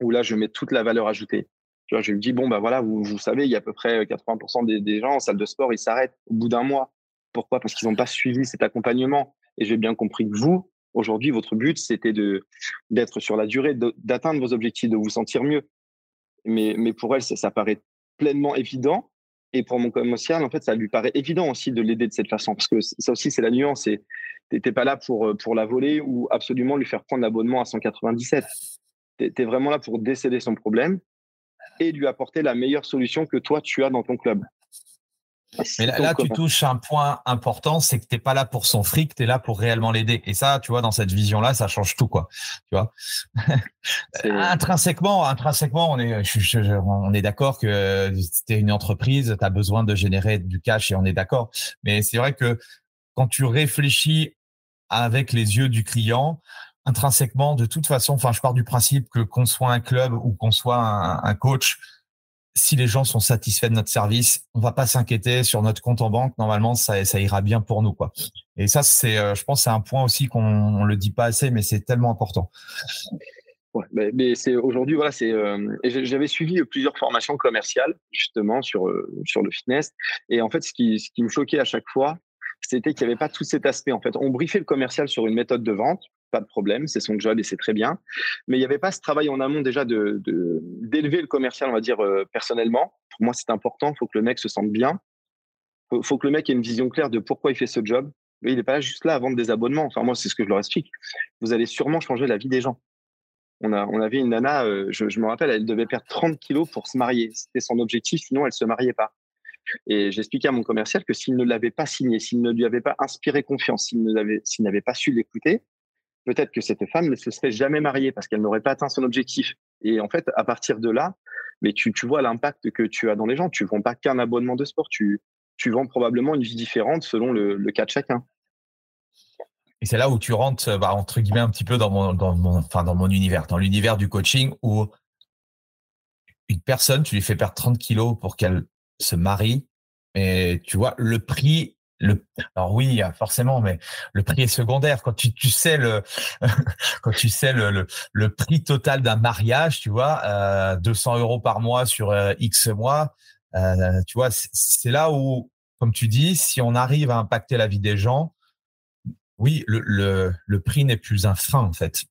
[SPEAKER 1] où là, je mets toute la valeur ajoutée. Je lui dis, bon, bah voilà, vous, savez, il y a à peu près 80% des, des, gens en salle de sport, ils s'arrêtent au bout d'un mois. Pourquoi? Parce qu'ils n'ont pas suivi cet accompagnement. Et j'ai bien compris que vous, aujourd'hui, votre but, c'était de d'être sur la durée, d'atteindre vos objectifs, de vous sentir mieux. Mais, mais pour elle, ça, paraît pleinement évident. Et pour mon commercial, en fait, ça lui paraît évident aussi de l'aider de cette façon. Parce que ça aussi, c'est la nuance. Tu n'étais pas là pour, pour la voler ou absolument lui faire prendre l'abonnement à 197. Tu es vraiment là pour décéder son problème et lui apporter la meilleure solution que toi, tu as dans ton club.
[SPEAKER 2] Mais là, là tu touches un point important, c'est que tu n'es pas là pour son fric, tu es là pour réellement l'aider. Et ça, tu vois, dans cette vision-là, ça change tout, quoi. Tu vois? Intrinsèquement, intrinsèquement, on est, je, je, on est d'accord que tu es une entreprise, tu as besoin de générer du cash et on est d'accord. Mais c'est vrai que quand tu réfléchis avec les yeux du client, intrinsèquement, de toute façon, enfin, je pars du principe que qu'on soit un club ou qu'on soit un, coach, si les gens sont satisfaits de notre service, on va pas s'inquiéter sur notre compte en banque. Normalement, ça, ça ira bien pour nous, quoi. Et ça, c'est, euh, je pense, c'est un point aussi qu'on le dit pas assez, mais c'est tellement important.
[SPEAKER 1] Ouais, mais, c'est aujourd'hui, voilà, c'est. Euh, j'avais suivi plusieurs formations commerciales justement sur euh, sur le fitness, et en fait, ce qui ce qui me choquait à chaque fois, c'était qu'il n'y avait pas tout cet aspect. En fait, on briefait le commercial sur une méthode de vente, pas de problème, c'est son job et c'est très bien. Mais il n'y avait pas ce travail en amont déjà de d'élever le commercial, on va dire euh, personnellement. Pour moi, c'est important. Il faut que le mec se sente bien. Il faut, que le mec ait une vision claire de pourquoi il fait ce job. Mais il n'est pas juste là à vendre des abonnements. Enfin, moi, c'est ce que je leur explique. Vous allez sûrement changer la vie des gens. On, a, on avait une nana, euh, je, je, me rappelle, elle devait perdre 30 kilos pour se marier. C'était son objectif, sinon elle se mariait pas. Et j'expliquais à mon commercial que s'il ne l'avait pas signé, s'il ne lui avait pas inspiré confiance, s'il n'avait pas su l'écouter, peut-être que cette femme ne se serait jamais mariée parce qu'elle n'aurait pas atteint son objectif. Et en fait, à partir de là, mais tu, tu vois l'impact que tu as dans les gens. Tu ne vends pas qu'un abonnement de sport, tu, tu vends probablement une vie différente selon le, cas de chacun.
[SPEAKER 2] Et c'est là où tu rentres, bah, entre guillemets, un petit peu dans mon, dans mon, enfin, dans mon univers, dans l'univers du coaching où une personne, tu lui fais perdre 30 kilos pour qu'elle se marie. Et tu vois, le prix le, alors oui, forcément, mais le prix est secondaire. Quand tu, tu sais le, quand tu sais le, le, prix total d'un mariage, tu vois, euh, 200 euros par mois sur euh, X mois, euh, tu vois, c'est là où, comme tu dis, si on arrive à impacter la vie des gens, oui, le, le, le prix n'est plus un frein en fait.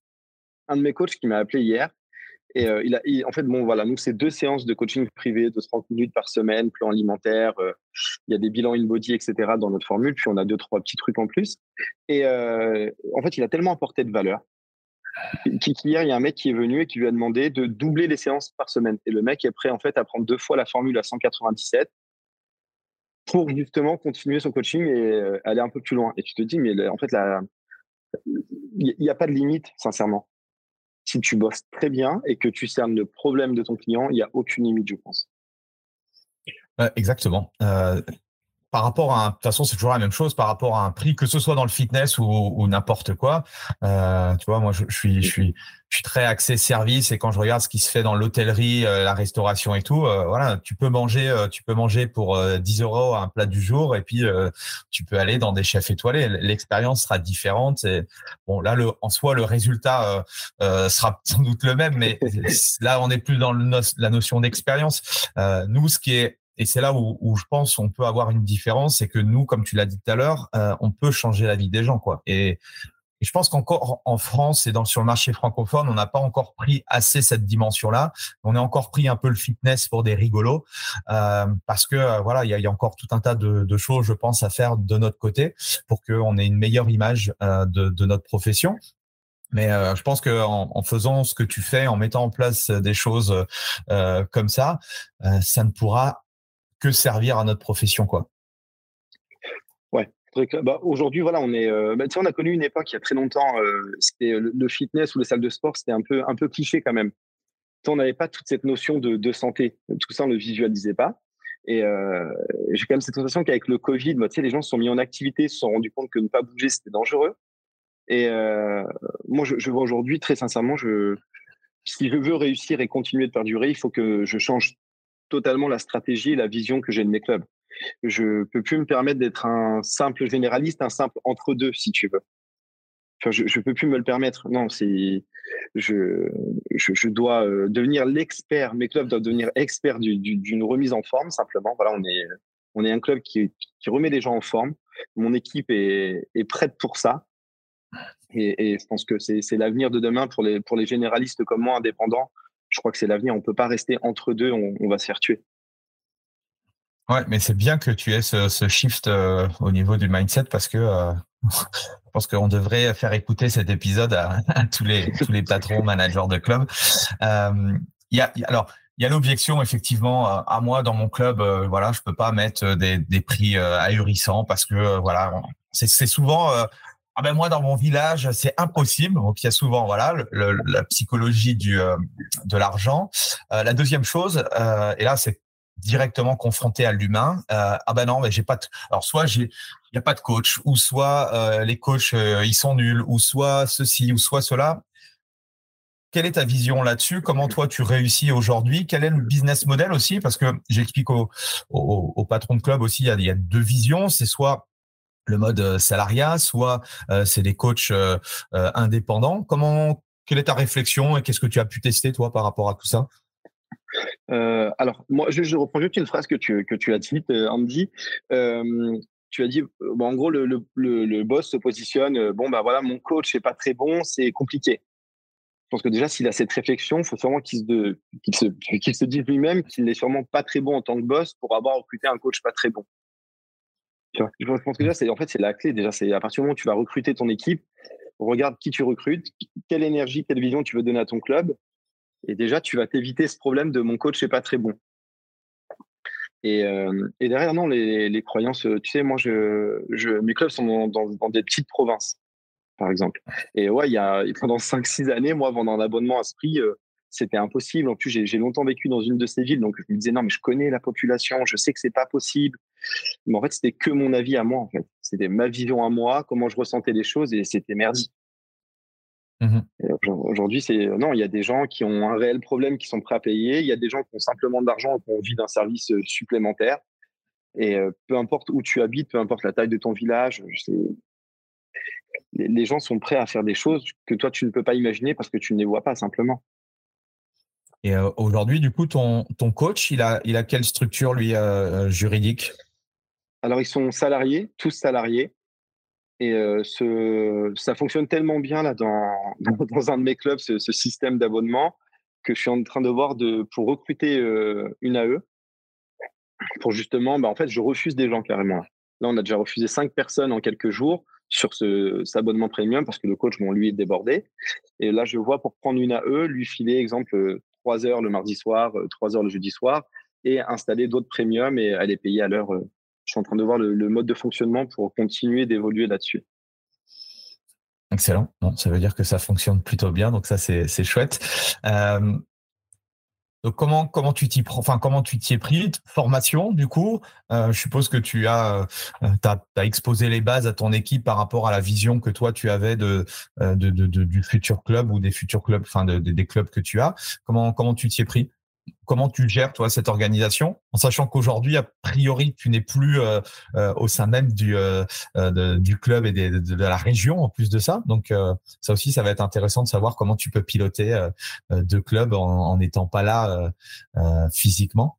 [SPEAKER 1] Un de mes coachs qui m'a appelé hier, et euh, il a, en fait, bon, voilà, nous, c'est deux séances de coaching privé de 30 minutes par semaine, plan alimentaire, euh, il y a des bilans in-body, etc. dans notre formule, puis on a deux, trois petits trucs en plus. Et euh, en fait, il a tellement apporté de valeur qu'hier, il y a un mec qui est venu et qui lui a demandé de doubler les séances par semaine. Et le mec est prêt, en fait, à prendre deux fois la formule à 197 pour justement continuer son coaching et aller un peu plus loin. Et tu te dis, mais en fait, il n'y a pas de limite, sincèrement si tu bosses très bien et que tu cernes le problème de ton client, il n'y a aucune limite, je pense.
[SPEAKER 2] exactement. Euh, par rapport à, de toute façon, c'est toujours la même chose par rapport à un prix, que ce soit dans le fitness ou, n'importe quoi. Euh, tu vois, moi, je, suis, je suis, je suis très axé service et quand je regarde ce qui se fait dans l'hôtellerie, euh, la restauration et tout, voilà, tu peux manger, tu peux manger pour 10 euros un plat du jour et puis tu peux aller dans des chefs étoilés. L'expérience sera différente. Et, bon, là, le, en soi, le résultat sera sans doute le même, mais là, on est plus dans le la notion d'expérience. nous, ce qui est et c'est là où, où, je pense on peut avoir une différence, c'est que nous, comme tu l'as dit tout à l'heure, euh, on peut changer la vie des gens, quoi. Et, je pense qu'encore en France et dans sur le marché francophone, on n'a pas encore pris assez cette dimension-là. On a encore pris un peu le fitness pour des rigolos, euh, parce que euh, voilà, il y a, y a, encore tout un tas de, de, choses, je pense, à faire de notre côté pour qu'on ait une meilleure image euh, de, de, notre profession. Mais euh, je pense que en, en, faisant ce que tu fais, en mettant en place des choses euh, comme ça, euh, ça ne pourra que servir à notre profession, quoi.
[SPEAKER 1] Ouais. Bah, aujourd'hui, voilà, on est. Euh, bah, on a connu une époque il y a très longtemps. Euh, c'était le, fitness ou les salles de sport, c'était un peu un peu cliché quand même. on n'avait pas toute cette notion de, santé. Tout ça, on ne le visualisait pas. Et euh, j'ai quand même cette sensation qu'avec le Covid, bah, les gens se sont mis en activité, se sont rendus compte que ne pas bouger, c'était dangereux. Et euh, moi, je, je vois aujourd'hui, très sincèrement, je, si je veux réussir et continuer de perdurer, il faut que je change totalement la stratégie et la vision que j'ai de mes clubs. Je peux plus me permettre d'être un simple généraliste, un simple entre-deux, si tu veux. Je, je peux plus me le permettre. Non, c'est, je, je, dois euh, devenir l'expert. Mes clubs doivent devenir experts d'une remise en forme, simplement. Voilà, on est, on est un club qui, remet les gens en forme. Mon équipe est, est prête pour ça. Et, et je pense que c'est l'avenir de demain pour les, pour les généralistes comme moi, indépendants je crois que c'est l'avenir. On peut pas rester entre deux, on, va se faire tuer.
[SPEAKER 2] Ouais, mais c'est bien que tu aies ce, shift euh, au niveau du mindset parce que euh, je pense qu'on devrait faire écouter cet épisode à, tous les patrons, managers de club. Euh, y a, alors, il y a l'objection effectivement à moi dans mon club. voilà, je peux pas mettre des prix ahurissants parce que voilà, c'est souvent ah ben moi dans mon village c'est impossible. Donc il y a souvent voilà le, la psychologie du euh, de l'argent. Euh, la deuxième chose euh, et là c'est directement confronté à l'humain ah ben non mais j'ai pas de... alors soit j'ai il y a pas de coach ou soit les coachs ils sont nuls ou soit ceci ou soit cela. Quelle est ta vision là-dessus? Comment toi tu réussis aujourd'hui? Quel est le business model aussi? Parce que j'explique au, au, patron de club aussi, il y a, il y a deux visions. C'est soit le mode euh, salariat, soit euh, c'est des coachs euh, indépendants. Comment quelle est ta réflexion et qu'est-ce que tu as pu tester toi par rapport à tout ça?
[SPEAKER 1] Alors, moi, je, reprends juste une phrase que tu, que tu as dite, Andy. tu as dit, bon, en gros, le, le, le, boss se positionne, bon, bah voilà, mon coach n'est pas très bon, c'est compliqué. Je pense que déjà, s'il a cette réflexion, il faut sûrement qu'il se, se, se dise lui-même qu'il n'est sûrement pas très bon en tant que boss pour avoir recruté un coach pas très bon. Je pense que déjà, c'est en fait c'est la clé. Déjà, c'est à partir du moment où tu vas recruter ton équipe, regarde qui tu recrutes, quelle énergie, quelle vision tu veux donner à ton club, et déjà tu vas t'éviter ce problème de mon coach n'est pas très bon. Et, euh, et derrière, non, les, les, croyances, tu sais, moi, je, je, mes clubs sont dans, dans, des petites provinces, par exemple. Et ouais, y a pendant 5-6 années, moi, vendre un abonnement à ce prix, euh, c'était impossible. En plus, j'ai longtemps vécu dans une de ces villes, donc je me disais non, mais je connais la population, je sais que c'est pas possible. Mais en fait, c'était que mon avis à moi. En fait, c'était ma vision à moi, comment je ressentais les choses, et c'était merdique. Mmh aujourd'hui, c'est non, il y a des gens qui ont un réel problème, qui sont prêts à payer. Il y a des gens qui ont simplement de l'argent qui ont envie d'un service euh, supplémentaire. Et euh, peu importe où tu habites, peu importe la taille de ton village, les gens sont prêts à faire des choses que toi tu ne peux pas imaginer parce que tu ne les vois pas simplement.
[SPEAKER 2] Et euh, aujourd'hui, du coup, ton, ton coach, il a, il a quelle structure, lui, euh, euh, juridique?
[SPEAKER 1] Alors, ils sont salariés, tous salariés. Et ce, ça fonctionne tellement bien là, dans, un de mes clubs, ce, système d'abonnement, que je suis en train de voir de, pour recruter une AE. Pour justement, bah, en fait, je refuse des gens carrément. Là, on a déjà refusé cinq personnes en quelques jours sur ce, cet abonnement premium parce que le coach, bon, lui, est débordé. Et là, je vois pour prendre une AE, lui filer, exemple, 3 heures le mardi soir, 3 euh, heures le jeudi soir, et installer d'autres premiums et aller payer à l'heure. Euh. Je suis en train de voir le, mode de fonctionnement pour continuer d'évoluer là-dessus.
[SPEAKER 2] Excellent. ça veut dire que ça fonctionne plutôt bien, donc ça c'est chouette. Euh, donc comment tu t'y enfin es pris? Formation du coup je suppose que tu as, as, exposé les bases à ton équipe par rapport à la vision que toi tu avais du futur club ou des futurs clubs enfin des clubs que tu as comment comment tu t'y es pris? Comment tu gères toi cette organisation en sachant qu'aujourd'hui a priori tu n'es plus euh, euh, au sein même du euh, club et de, la région en plus de ça. Donc ça aussi ça va être intéressant de savoir comment tu peux piloter deux clubs en n'étant pas là physiquement.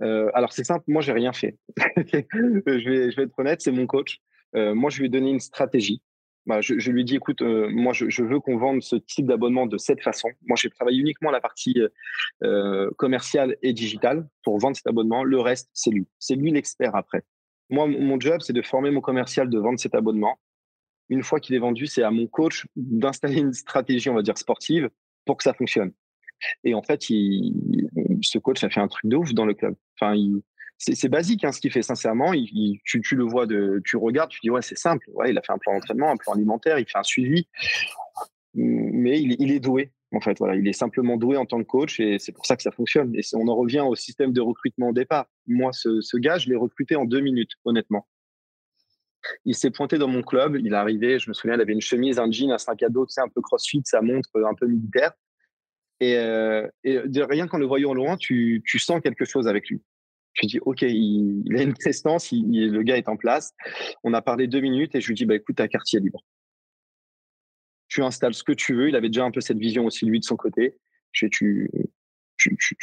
[SPEAKER 1] Alors c'est simple. Moi j'ai rien fait. Je vais je vais être honnête. C'est mon coach. Moi je lui ai donné une stratégie bah, je, lui dis, écoute, euh, moi, je, veux qu'on vende ce type d'abonnement de cette façon. Moi, j'ai travaillé uniquement la partie euh, euh, commerciale et digitale pour vendre cet abonnement. Le reste, c'est lui. C'est lui l'expert après. Moi, mon job, c'est de former mon commercial de vendre cet abonnement. Une fois qu'il est vendu, c'est à mon coach d'installer une stratégie, on va dire, sportive pour que ça fonctionne. Et en fait, ce coach a fait un truc de ouf dans le club. Enfin, il, c'est basique hein, ce qu'il fait sincèrement. Tu, le vois, de, tu regardes, tu dis ouais c'est simple. Il a fait un plan d'entraînement, un plan alimentaire, il fait un suivi, mais il, est doué en fait. Il est simplement doué en tant que coach et c'est pour ça que ça fonctionne. Et on en revient au système de recrutement au départ. Moi, ce, gars, je l'ai recruté en deux minutes, honnêtement. Il s'est pointé dans mon club, il est arrivé, je me souviens, il avait une chemise, un jean, un sac à dos, tu sais, un peu crossfit, sa montre un peu militaire. Et, euh, de rien qu'en le voyant au loin, tu sens quelque chose avec lui. Je lui dis, OK, il, a une prestance, le gars est en place. On a parlé deux minutes et je lui dis, bah, écoute, ta quartier libre. Tu installes ce que tu veux. Il avait déjà un peu cette vision aussi, lui, de son côté. Je tu,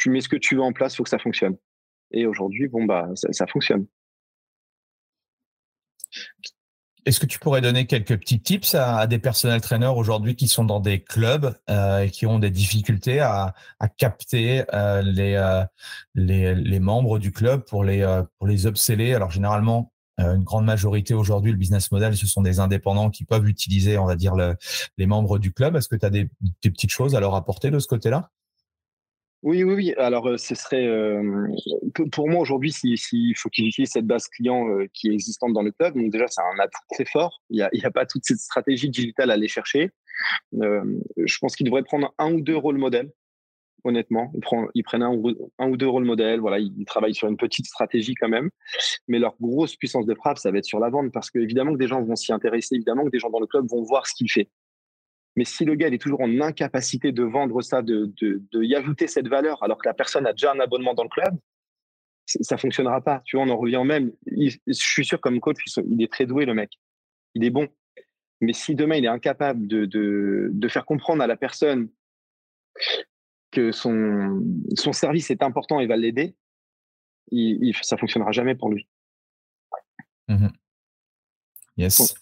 [SPEAKER 1] mets ce que tu veux en place, il faut que ça fonctionne. Et aujourd'hui, bon, bah, ça fonctionne.
[SPEAKER 2] Est-ce que tu pourrais donner quelques petits tips à, des personnels traîneurs aujourd'hui qui sont dans des clubs euh, et qui ont des difficultés à, capter euh, euh, les, les, membres du club pour les, pour les Alors généralement, une grande majorité aujourd'hui, le business model, ce sont des indépendants qui peuvent utiliser, on va dire, les membres du club. Est-ce que tu as des, petites choses à leur apporter de ce côté-là?
[SPEAKER 1] Oui, oui, oui. Alors, euh, ce serait pour moi aujourd'hui, s'il si, faut qu'ils utilisent cette base client euh, qui est existante dans le club, donc déjà c'est un atout très fort. Il n'y a, pas toute cette stratégie digitale à aller chercher. je pense qu'ils devraient prendre un ou deux rôles modèles. Honnêtement, ils, prennent un ou, un ou deux rôles modèles. Voilà, ils travaillent sur une petite stratégie quand même, mais leur grosse puissance de frappe, ça va être sur la vente parce que évidemment que des gens vont s'y intéresser, évidemment que des gens dans le club vont voir ce qu'il fait. Mais si le gars est toujours en incapacité de vendre ça, de, de, y ajouter cette valeur, alors que la personne a déjà un abonnement dans le club, ça fonctionnera pas. Tu vois, on en revient même. je suis sûr, comme coach, il est très doué, le mec. Il est bon. Mais si demain, il est incapable de, de, de faire comprendre à la personne que son, son service est important et va l'aider, il, ça fonctionnera jamais pour lui.
[SPEAKER 2] Mmh yes.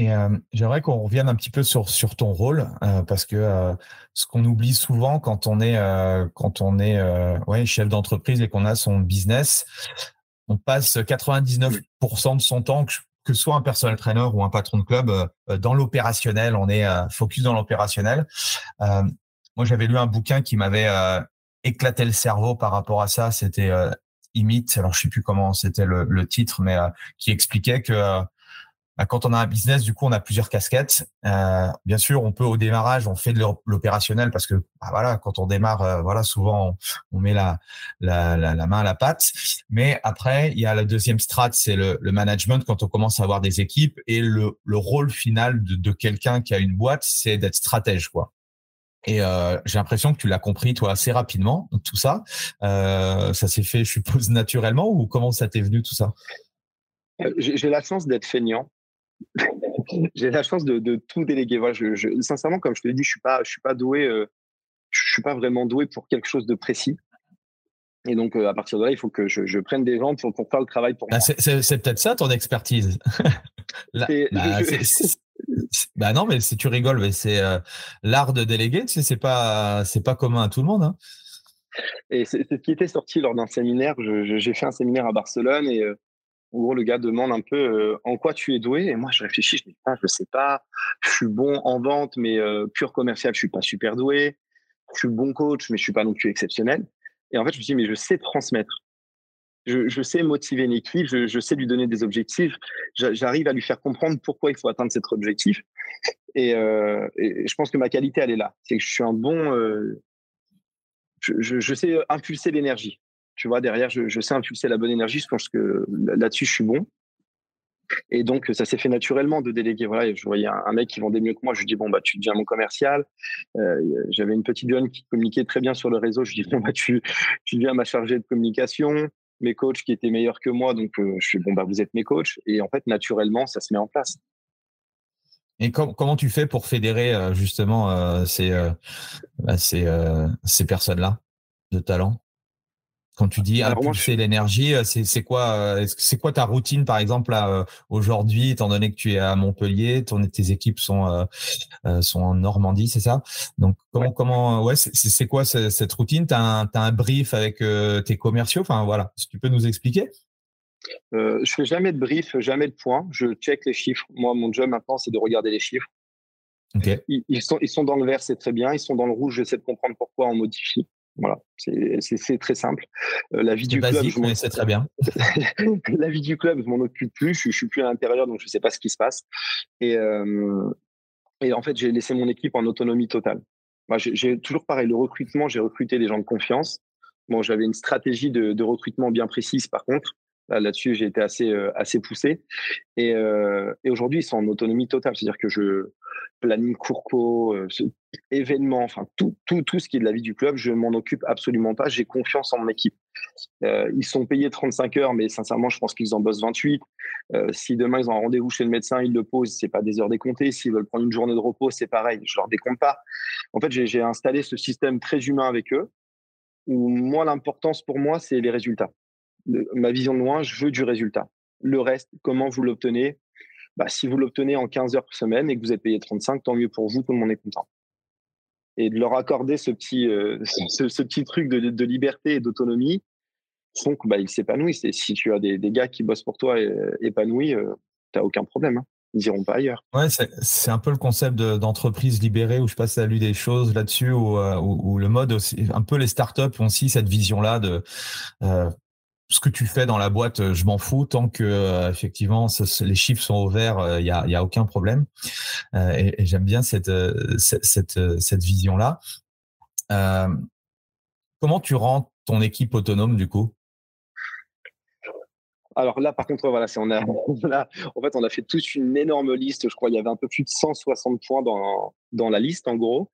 [SPEAKER 2] Et euh, j'aimerais qu'on revienne un petit peu sur, sur ton rôle, euh, parce que euh, ce qu'on oublie souvent quand on est, quand on est ouais, chef d'entreprise et qu'on a son business, on passe 99% de son temps, que, que ce soit un personnel trainer ou un patron de club, dans l'opérationnel. On est focus dans l'opérationnel. moi, j'avais lu un bouquin qui m'avait éclaté le cerveau par rapport à ça. C'était Imite, alors je sais plus comment c'était le, le, titre, mais qui expliquait que quand on a un business, du coup, on a plusieurs casquettes. Euh, bien sûr, on peut au démarrage, on fait de l'opérationnel parce que bah, voilà, quand on démarre, euh, voilà, souvent on, met la, la, la, main à la pâte. Mais après, il y a la deuxième strate, c'est le, le, management quand on commence à avoir des équipes et le, le rôle final de, de quelqu'un qui a une boîte, c'est d'être stratège, quoi. Et euh, j'ai l'impression que tu l'as compris toi assez rapidement tout ça. Euh, ça s'est fait, je suppose, naturellement ou comment ça t'est venu tout ça?
[SPEAKER 1] Euh, J'ai la chance d'être feignant j'ai la chance de, tout déléguer. Voilà, je, sincèrement, comme je te l'ai dit, je suis pas, je suis pas doué, euh, je suis pas vraiment doué pour quelque chose de précis. Et donc, euh, à partir de là, il faut que je, prenne des gens pour, faire le travail pour
[SPEAKER 2] bah,
[SPEAKER 1] moi.
[SPEAKER 2] C'est peut-être ça ton expertise. bah, bah, non, mais si tu rigoles, mais c'est euh, l'art de déléguer. Tu sais, c'est pas, c'est pas commun à tout le monde. Hein.
[SPEAKER 1] Et c'est ce qui était sorti lors d'un séminaire. J'ai fait un séminaire à Barcelone et en gros, le gars demande un peu euh, en quoi tu es doué. Et moi, je réfléchis, je dis, ah, je sais pas. Je suis bon en vente, mais euh, pur commercial, je suis pas super doué. Je suis bon coach, mais je suis pas non plus exceptionnel. Et en fait, je me dis, mais je sais transmettre. Je, sais motiver une équipe, je, sais lui donner des objectifs. J'arrive à lui faire comprendre pourquoi il faut atteindre cet objectif. Et, euh, et je pense que ma qualité, elle est là. C'est que je suis un bon. Je, sais impulser l'énergie. Tu vois, derrière, je, sais impulser la bonne énergie. Je pense que là-dessus, je suis bon. Et donc, ça s'est fait naturellement de déléguer. Voilà, je voyais un, mec qui vendait mieux que moi. Je lui dis, bon, bah, tu deviens mon commercial. Euh, j'avais une petite jeune qui communiquait très bien sur le réseau. Je lui dis, bon, bah, tu, tu deviens ma chargée de communication. Mes coachs qui étaient meilleurs que moi. Donc, euh, je suis, bon, bah, vous êtes mes coachs. Et en fait, naturellement, ça se met en place.
[SPEAKER 2] Et comment tu fais pour fédérer euh, justement bah, ces personnes-là de talent? Quand tu dis impulser l'énergie, euh, c'est quoi, euh, c'est quoi ta routine par exemple euh, aujourd'hui, étant donné que tu es à Montpellier, ton, tes équipes sont sont en Normandie, c'est ça? Donc comment comment ouais, c'est quoi cette routine? T'as un as un brief avec tes commerciaux, enfin voilà, si tu peux nous expliquer
[SPEAKER 1] euh, je fais jamais de brief, jamais de point. Je check les chiffres. Moi, mon job maintenant, c'est de regarder les chiffres. Ils, ils, sont, ils sont dans le vert, c'est très bien. Ils sont dans le rouge, j'essaie de comprendre pourquoi on modifie. Voilà, c'est très simple. Euh, la vie du club,
[SPEAKER 2] je c'est très bien.
[SPEAKER 1] la vie du club, je m'en occupe plus. Je, je, suis plus à l'intérieur, donc je sais pas ce qui se passe. Et, euh, et en fait, j'ai laissé mon équipe en autonomie totale. Moi, j'ai toujours pareil. Le recrutement, j'ai recruté des gens de confiance. Bon, j'avais une stratégie de, de, recrutement bien précise, par contre. Là-dessus, j'ai été assez, euh, assez poussé. Et, et aujourd'hui, ils sont en autonomie totale. C'est-à-dire que je, planning courco, euh, événements, enfin tout, tout, tout ce qui est de la vie du club, je m'en occupe absolument pas. J'ai confiance en mon équipe. Euh, ils sont payés 35 heures, mais sincèrement, je pense qu'ils en bossent 28. Euh, si demain ils ont un rendez-vous chez le médecin, ils le posent, c'est pas des heures décomptées. S'ils veulent prendre une journée de repos, c'est pareil, je leur décompte pas. En fait, j'ai installé ce système très humain avec eux, où moi, l'importance pour moi, c'est les résultats. ma vision de loin, je veux du résultat. Le reste, comment vous l'obtenez, bah, si vous l'obtenez en 15 heures par semaine et que vous êtes payé 35, tant mieux pour vous, tout le monde est content. Et de leur accorder ce petit, euh, ce, petit truc de, liberté et d'autonomie font qu'ils bah, s'épanouissent. Et si tu as des, gars qui bossent pour toi euh, épanouis, euh, tu n'as aucun problème. Hein. Ils n'iront pas ailleurs.
[SPEAKER 2] Ouais, c'est un peu le concept d'entreprise libérée où je passe à lu des choses là-dessus, où, le mode, aussi, un peu les startups ont aussi cette vision-là de ce que tu fais dans la boîte, euh, je m'en fous tant que euh, effectivement les chiffres sont au vert, il euh, y a, y a aucun problème. et, j'aime bien cette vision là. comment tu rends ton équipe autonome du coup?
[SPEAKER 1] Alors là, par contre, voilà, on a, en fait, on a fait tous une énorme liste. Je crois qu'il y avait un peu plus de 160 points dans, la liste, en gros,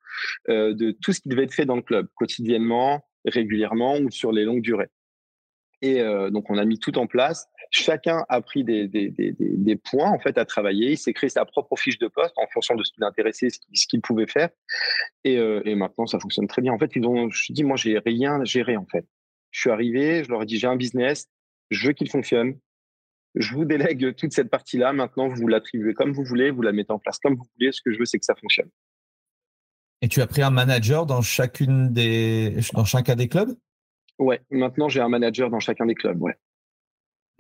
[SPEAKER 1] de tout ce qui devait être fait dans le club, quotidiennement, régulièrement ou sur les longues durées. Et euh, donc, on a mis tout en place. Chacun a pris des, points en fait à travailler. Il s'est créé sa propre fiche de poste en fonction de ce qui l'intéressait, ce qu'il pouvait faire. Et, euh, et, maintenant, ça fonctionne très bien. En fait, ils ont, je dis, moi, j'ai rien géré en fait. Je suis arrivé, je leur ai dit, j'ai un business, je veux qu'il fonctionne. Je vous délègue toute cette partie-là. Maintenant, vous l'attribuez comme vous voulez, vous la mettez en place comme vous voulez. Ce que je veux, c'est que ça fonctionne.
[SPEAKER 2] Et tu as pris un manager dans chacune des, dans chacun des clubs?
[SPEAKER 1] Ouais, maintenant j'ai un manager dans chacun des clubs, ouais.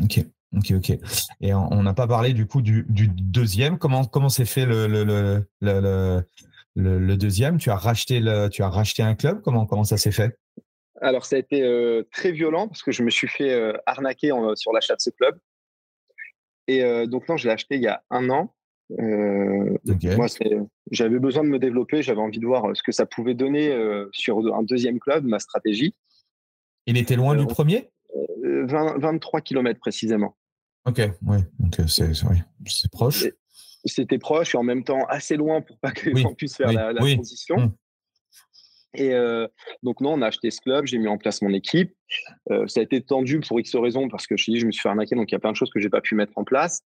[SPEAKER 2] Ok, ok, ok. Et on n'a pas parlé du coup du, du deuxième. Comment comment s'est fait le le, le le, le, deuxième? Tu as racheté le, tu as racheté un club? Comment comment ça s'est fait?
[SPEAKER 1] Alors ça a été euh, très violent parce que je me suis fait euh, arnaquer sur l'achat de ce club. Et euh, donc non, je l'ai acheté il y a un an. Moi, j'avais besoin de me développer, j'avais envie de voir ce que ça pouvait donner sur un deuxième club, ma stratégie.
[SPEAKER 2] Il était loin du premier?
[SPEAKER 1] 23 km précisément.
[SPEAKER 2] Ok, oui, donc c'est proche.
[SPEAKER 1] C'était proche et en même temps assez loin pour pas que l'on puisse faire la, transition. Mmh. Et euh, donc non, on a acheté ce club, j'ai mis en place mon équipe. Euh, ça a été tendu pour X raisons parce que je, je me suis fait arnaquer, donc il y a plein de choses que j'ai pas pu mettre en place.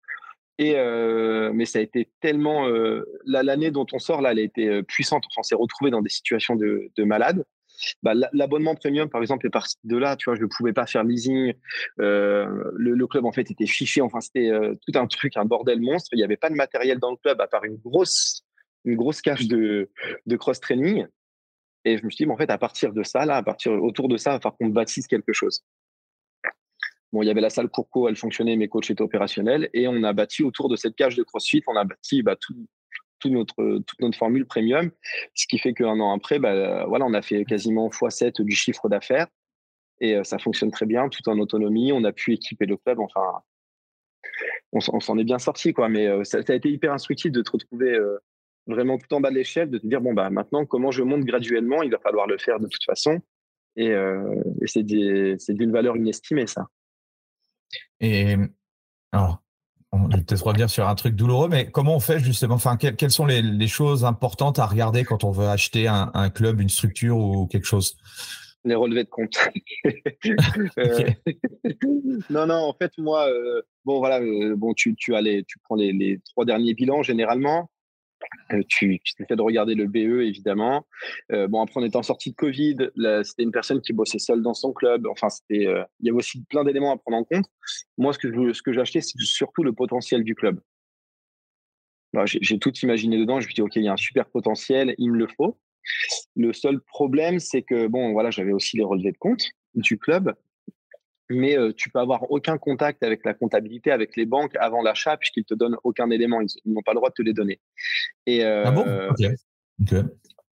[SPEAKER 1] Et euh, mais ça a été tellement l'année dont on sort là, elle a été puissante. on s'est retrouvé dans des situations de, de malade. Bah, l'abonnement premium, par exemple, est parti de là. Tu vois, je ne pouvais pas faire leasing. Euh, le, club, en fait, était fiché. Enfin, c'était euh, tout un truc, un bordel monstre. Il n'y avait pas de matériel dans le club à part une grosse, une grosse cage de, de cross-training. Et je me suis dit, en fait, à partir de ça, là, à partir autour de ça, il va falloir qu'on bâtisse quelque chose. Bon, il y avait la salle Courco, elle fonctionnait, mes coachs étaient opérationnels. Et on a bâti autour de cette cage de CrossFit, on a bâti bah, tout, toute notre, toute notre formule premium. Ce qui fait qu'un an après, bah, voilà, on a fait quasiment x7 du chiffre d'affaires et euh, ça fonctionne très bien, tout en autonomie. On a pu équiper le club. Enfin, on, s'en est bien sorti, quoi. Mais euh, ça, a été hyper instructif de te retrouver euh, vraiment tout en bas de l'échelle, de te dire bon bah maintenant comment je monte graduellement, il va falloir le faire de toute façon. Et, et c'est d'une valeur inestimée ça.
[SPEAKER 2] Et alors, je vais peut-être revenir sur un truc douloureux, mais comment on fait justement? Enfin, quelles, sont les, choses importantes à regarder quand on veut acheter un, club, une structure ou quelque chose?
[SPEAKER 1] Les relevés de compte. Euh, non, non, en fait, moi, euh, bon, voilà, euh, bon, tu, tu, as tu prends les, trois derniers bilans généralement. Euh, tu, tu fait de regarder le BE, évidemment. Euh, bon, après, on était en sortie de Covid. C'était une personne qui bossait seule dans son club. Enfin, c'était, euh, il y avait aussi plein d'éléments à prendre en compte. Moi, ce que, ce que acheté, c'est surtout le potentiel du club. J'ai tout imaginé dedans. Je me dit, OK, il y a un super potentiel, il me le faut. Le seul problème, c'est que, bon, voilà, j'avais aussi les relevés de compte du club mais tu peux avoir aucun contact avec la comptabilité, avec les banques avant l'achat, puisqu'ils te donnent aucun élément. Ils, n'ont pas le droit de te les donner.
[SPEAKER 2] Et, ah bon?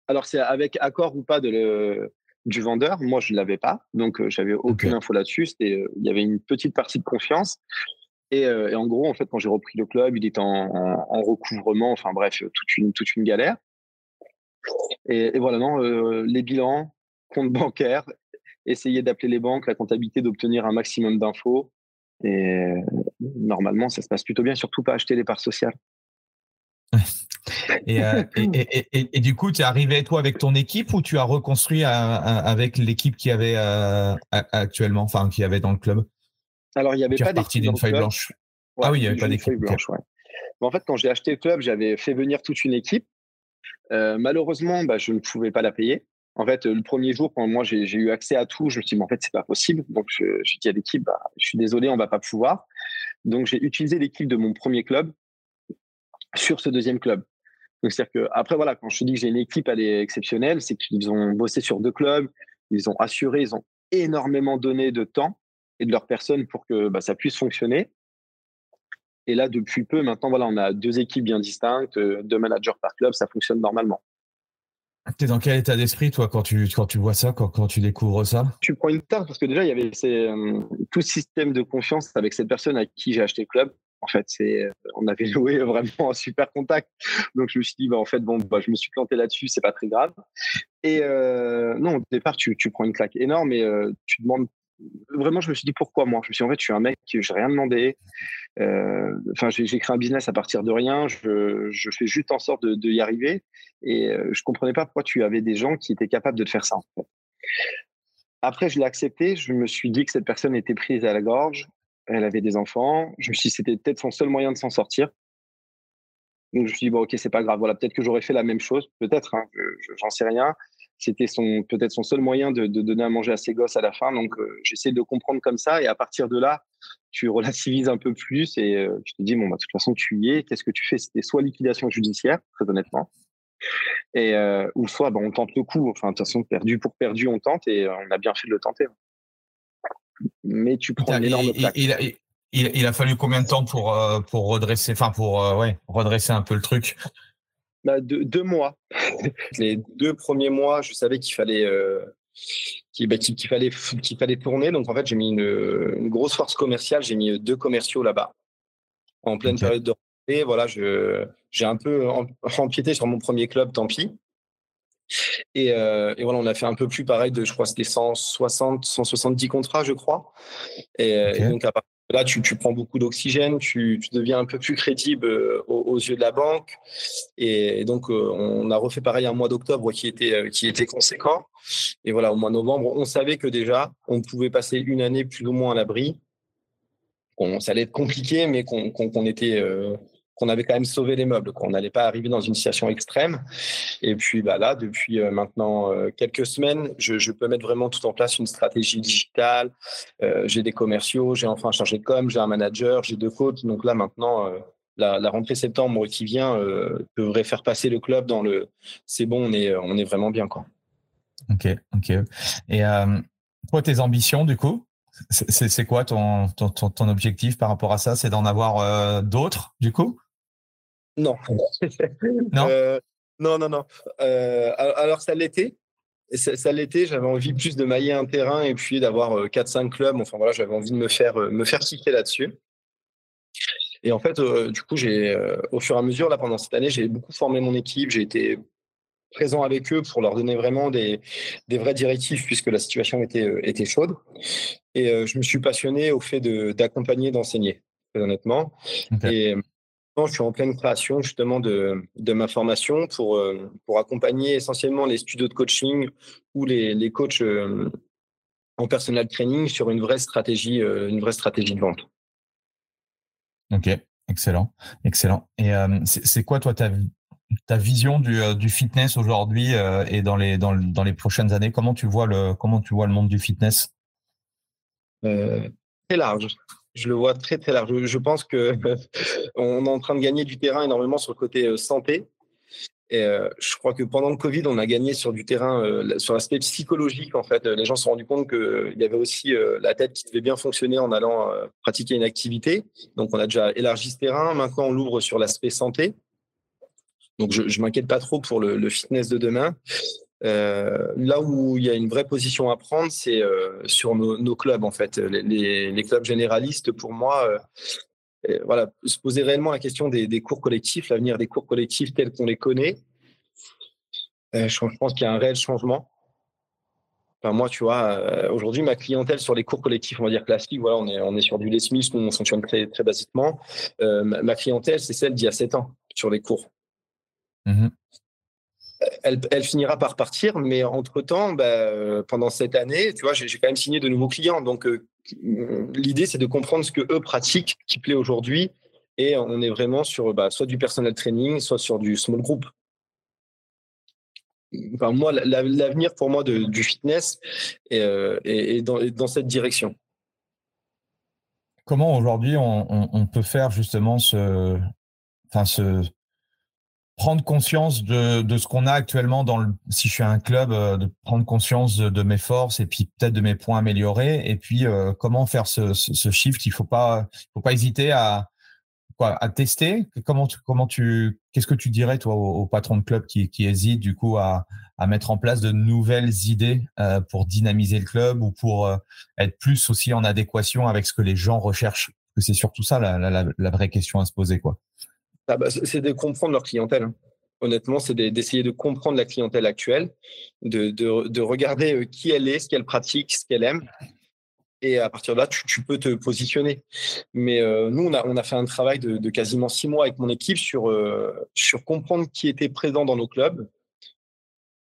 [SPEAKER 1] Alors, c'est avec accord ou pas de le, du vendeur. Moi, je ne l'avais pas, donc j'avais aucune info là-dessus. Il y avait une petite partie de confiance. Et, et, en gros, en fait, quand j'ai repris le club, il était en, en, recouvrement. Enfin bref, toute une, toute une galère. Et, et voilà, non, les bilans, compte bancaire essayer d'appeler les banques, la comptabilité, d'obtenir un maximum d'infos. Et normalement, ça se passe plutôt bien, surtout pas acheter les parts sociales.
[SPEAKER 2] Euh, et, et, du coup, tu es arrivé toi avec ton équipe ou tu as reconstruit avec l'équipe qui avait euh, actuellement, enfin qui avait dans le club?
[SPEAKER 1] Alors il n'y avait
[SPEAKER 2] tu
[SPEAKER 1] pas
[SPEAKER 2] partie d'une feuille blanche. ah oui, il n'y avait pas d'équipe blanche.
[SPEAKER 1] en fait, quand j'ai acheté le club, j'avais fait venir toute une équipe. Euh, malheureusement, bah, je ne pouvais pas la payer. En fait, le premier jour, quand moi j'ai eu accès à tout, je me suis dit, mais en fait, c'est pas possible. Donc, j'ai dit à l'équipe, bah, je suis désolé, on va pas pouvoir. Donc, j'ai utilisé l'équipe de mon premier club sur ce deuxième club. Donc, c'est-à-dire que, après, voilà, quand je te dis que j'ai une équipe, elle est exceptionnelle, c'est qu'ils ont bossé sur deux clubs, ils ont assuré, ils ont énormément donné de temps et de leur personne pour que bah, ça puisse fonctionner. Et là, depuis peu, maintenant, voilà, on a deux équipes bien distinctes, euh, deux managers par club, ça fonctionne normalement.
[SPEAKER 2] Tu es dans quel état d'esprit, toi, quand tu, quand tu vois ça, quand, quand tu découvres ça?
[SPEAKER 1] Tu prends une tarte parce que déjà, il y avait euh, tout système de confiance avec cette personne à qui j'ai acheté le club. En fait, c'est, euh, on avait joué vraiment un super contact. Donc, je me suis dit, bah, en fait, bon, bah, je me suis planté là-dessus, c'est pas très grave. Et euh, non, au départ, tu, tu prends une claque énorme et tu demandes vraiment, je me suis dit pourquoi moi? Je me suis dit, en fait, je suis un mec, je n'ai rien demandé. Euh, enfin, j'ai créé un business à partir de rien. Je, fais juste en sorte de, y arriver. Et euh, je comprenais pas pourquoi tu avais des gens qui étaient capables de te faire ça. Après, je l'ai accepté. Je me suis dit que cette personne était prise à la gorge. Elle avait des enfants. Je me suis dit c'était peut-être son seul moyen de s'en sortir. Donc, je me suis dit, bon, ok, c'est pas grave. Voilà, peut-être que j'aurais fait la même chose. Peut-être, hein, j'en sais rien c'était son peut-être son seul moyen de, donner à manger à ses gosses à la fin. Donc euh, j'essaie de comprendre comme ça et à partir de là, tu relativises un peu plus et euh, tu te dis bon bah, de toute façon tu y es. Qu'est-ce que tu fais? C'était soit liquidation judiciaire, très honnêtement, et euh, ou soit bah, on tente le coup. Enfin de toute façon perdu pour perdu on tente et on a bien fait de le tenter. Mais tu prends une énorme
[SPEAKER 2] Il, a fallu combien de temps pour pour redresser, enfin pour ouais redresser un peu le truc?
[SPEAKER 1] Bah, deux, mois. Les deux premiers mois, je savais qu'il fallait, euh, bah, qu'il, fallait, qu'il fallait tourner. Donc, en fait, j'ai mis une, grosse force commerciale. J'ai mis deux commerciaux là-bas en pleine période de rentrée. Voilà, je, j'ai un peu empiété sur mon premier club, tant pis. Et, euh, et, voilà, on a fait un peu plus pareil de, je crois, c'était 160, 170 contrats, je crois. Et, et donc, à partir Là, tu, prends beaucoup d'oxygène, tu, deviens un peu plus crédible euh, aux, yeux de la banque. Et, donc, euh, on a refait pareil un mois d'octobre qui était, euh, qui était conséquent. Et voilà, au mois de novembre, on savait que déjà, on pouvait passer une année plus ou moins à l'abri. Ça allait être compliqué, mais qu'on était, qu'on avait quand même sauvé les meubles, qu'on n'allait pas arriver dans une situation extrême. Et puis bah là, depuis euh, maintenant euh, quelques semaines, je, peux mettre vraiment tout en place une stratégie digitale. Euh, j'ai des commerciaux, j'ai enfin un chargé de com, j'ai un manager, j'ai deux coachs. Donc là maintenant, la, rentrée septembre qui vient devrait faire passer le club dans le. C'est bon, on est on est vraiment bien quoi.
[SPEAKER 2] Ok, ok. Et quoi tes ambitions du coup c'est quoi ton, ton, ton, objectif par rapport à ça? C'est d'en avoir d'autres, du coup?
[SPEAKER 1] Non. non? Euh, non, non, non. Euh, alors, ça l'était. Ça, l'était. J'avais envie plus de mailler un terrain et puis d'avoir 4-5 euh, clubs. Enfin, voilà, j'avais envie de me faire, me faire là-dessus. Et en fait, du coup, j'ai, au fur et à mesure, là, pendant cette année, j'ai beaucoup formé mon équipe. J'ai été présent avec eux pour leur donner vraiment des, des vraies directives puisque la situation était, était chaude. Et je me suis passionné au fait d'accompagner, d'enseigner, très honnêtement. Et je suis en pleine création justement de, de ma formation pour, euh, pour accompagner essentiellement les studios de coaching ou les, les coachs euh, en personal training sur une vraie stratégie, euh, une vraie stratégie de vente.
[SPEAKER 2] Ok, excellent, excellent. Et c'est quoi toi ta, ta vision du, du fitness aujourd'hui et dans les, dans, dans, les prochaines années? Comment tu vois le, comment tu vois le monde du fitness?
[SPEAKER 1] Très large je le vois très très large. Je pense que on est en train de gagner du terrain énormément sur le côté euh, santé. Et euh, je crois que pendant le Covid, on a gagné sur du terrain, euh, sur l'aspect psychologique. En fait, les gens se sont rendus compte qu'il y avait aussi la tête qui devait bien fonctionner en allant pratiquer une activité. Donc, on a déjà élargi ce terrain. Maintenant, on l'ouvre sur l'aspect santé. Donc, je ne m'inquiète pas trop pour le, le, fitness de demain. Euh, là où il y a une vraie position à prendre, c'est euh, sur nos, clubs en fait. Les, clubs généralistes, pour moi, euh, voilà, se poser réellement la question des, cours collectifs, l'avenir des cours collectifs tels qu'on les connaît. je pense qu'il y a un réel changement. Enfin, moi, tu vois, aujourd'hui, ma clientèle sur les cours collectifs, on va dire classiques, voilà, on est, on est sur du Les nous, on fonctionne très, très basiquement. ma, clientèle, c'est celle d'il y a 7 ans sur les cours. Mmh elle, finira par partir, mais entre-temps, bah, euh, pendant cette année, tu vois, j'ai quand même signé de nouveaux clients. Donc, euh, l'idée, c'est de comprendre ce que eux pratiquent, qui plaît aujourd'hui, et on est vraiment sur bah, soit du personal training, soit sur du small group. Moi, l'avenir pour moi du fitness est, euh, dans, cette direction.
[SPEAKER 2] Comment aujourd'hui on, peut faire justement ce, enfin ce, prendre conscience de, ce qu'on a actuellement dans le, si je suis un club, euh, de prendre conscience de, mes forces et puis peut-être de mes points améliorés et puis euh, comment faire ce, shift? Il faut pas, faut pas hésiter à, quoi, tester? Comment tu, comment tu, qu'est-ce que tu dirais toi au, patron de club qui, qui hésite du coup à, mettre en place de nouvelles idées euh, pour dynamiser le club ou pour être plus aussi en adéquation avec ce que les gens recherchent? c'est surtout ça la, la, la vraie question à se poser quoi.
[SPEAKER 1] Ah bah, c'est de comprendre leur clientèle. Hein. Honnêtement, c'est d'essayer de comprendre la clientèle actuelle, de, de, regarder euh, qui elle est, ce qu'elle pratique, ce qu'elle aime. Et à partir de là, tu, peux te positionner. Mais euh, nous, on a, fait un travail de, quasiment six mois avec mon équipe sur, euh, sur comprendre qui était présent dans nos clubs,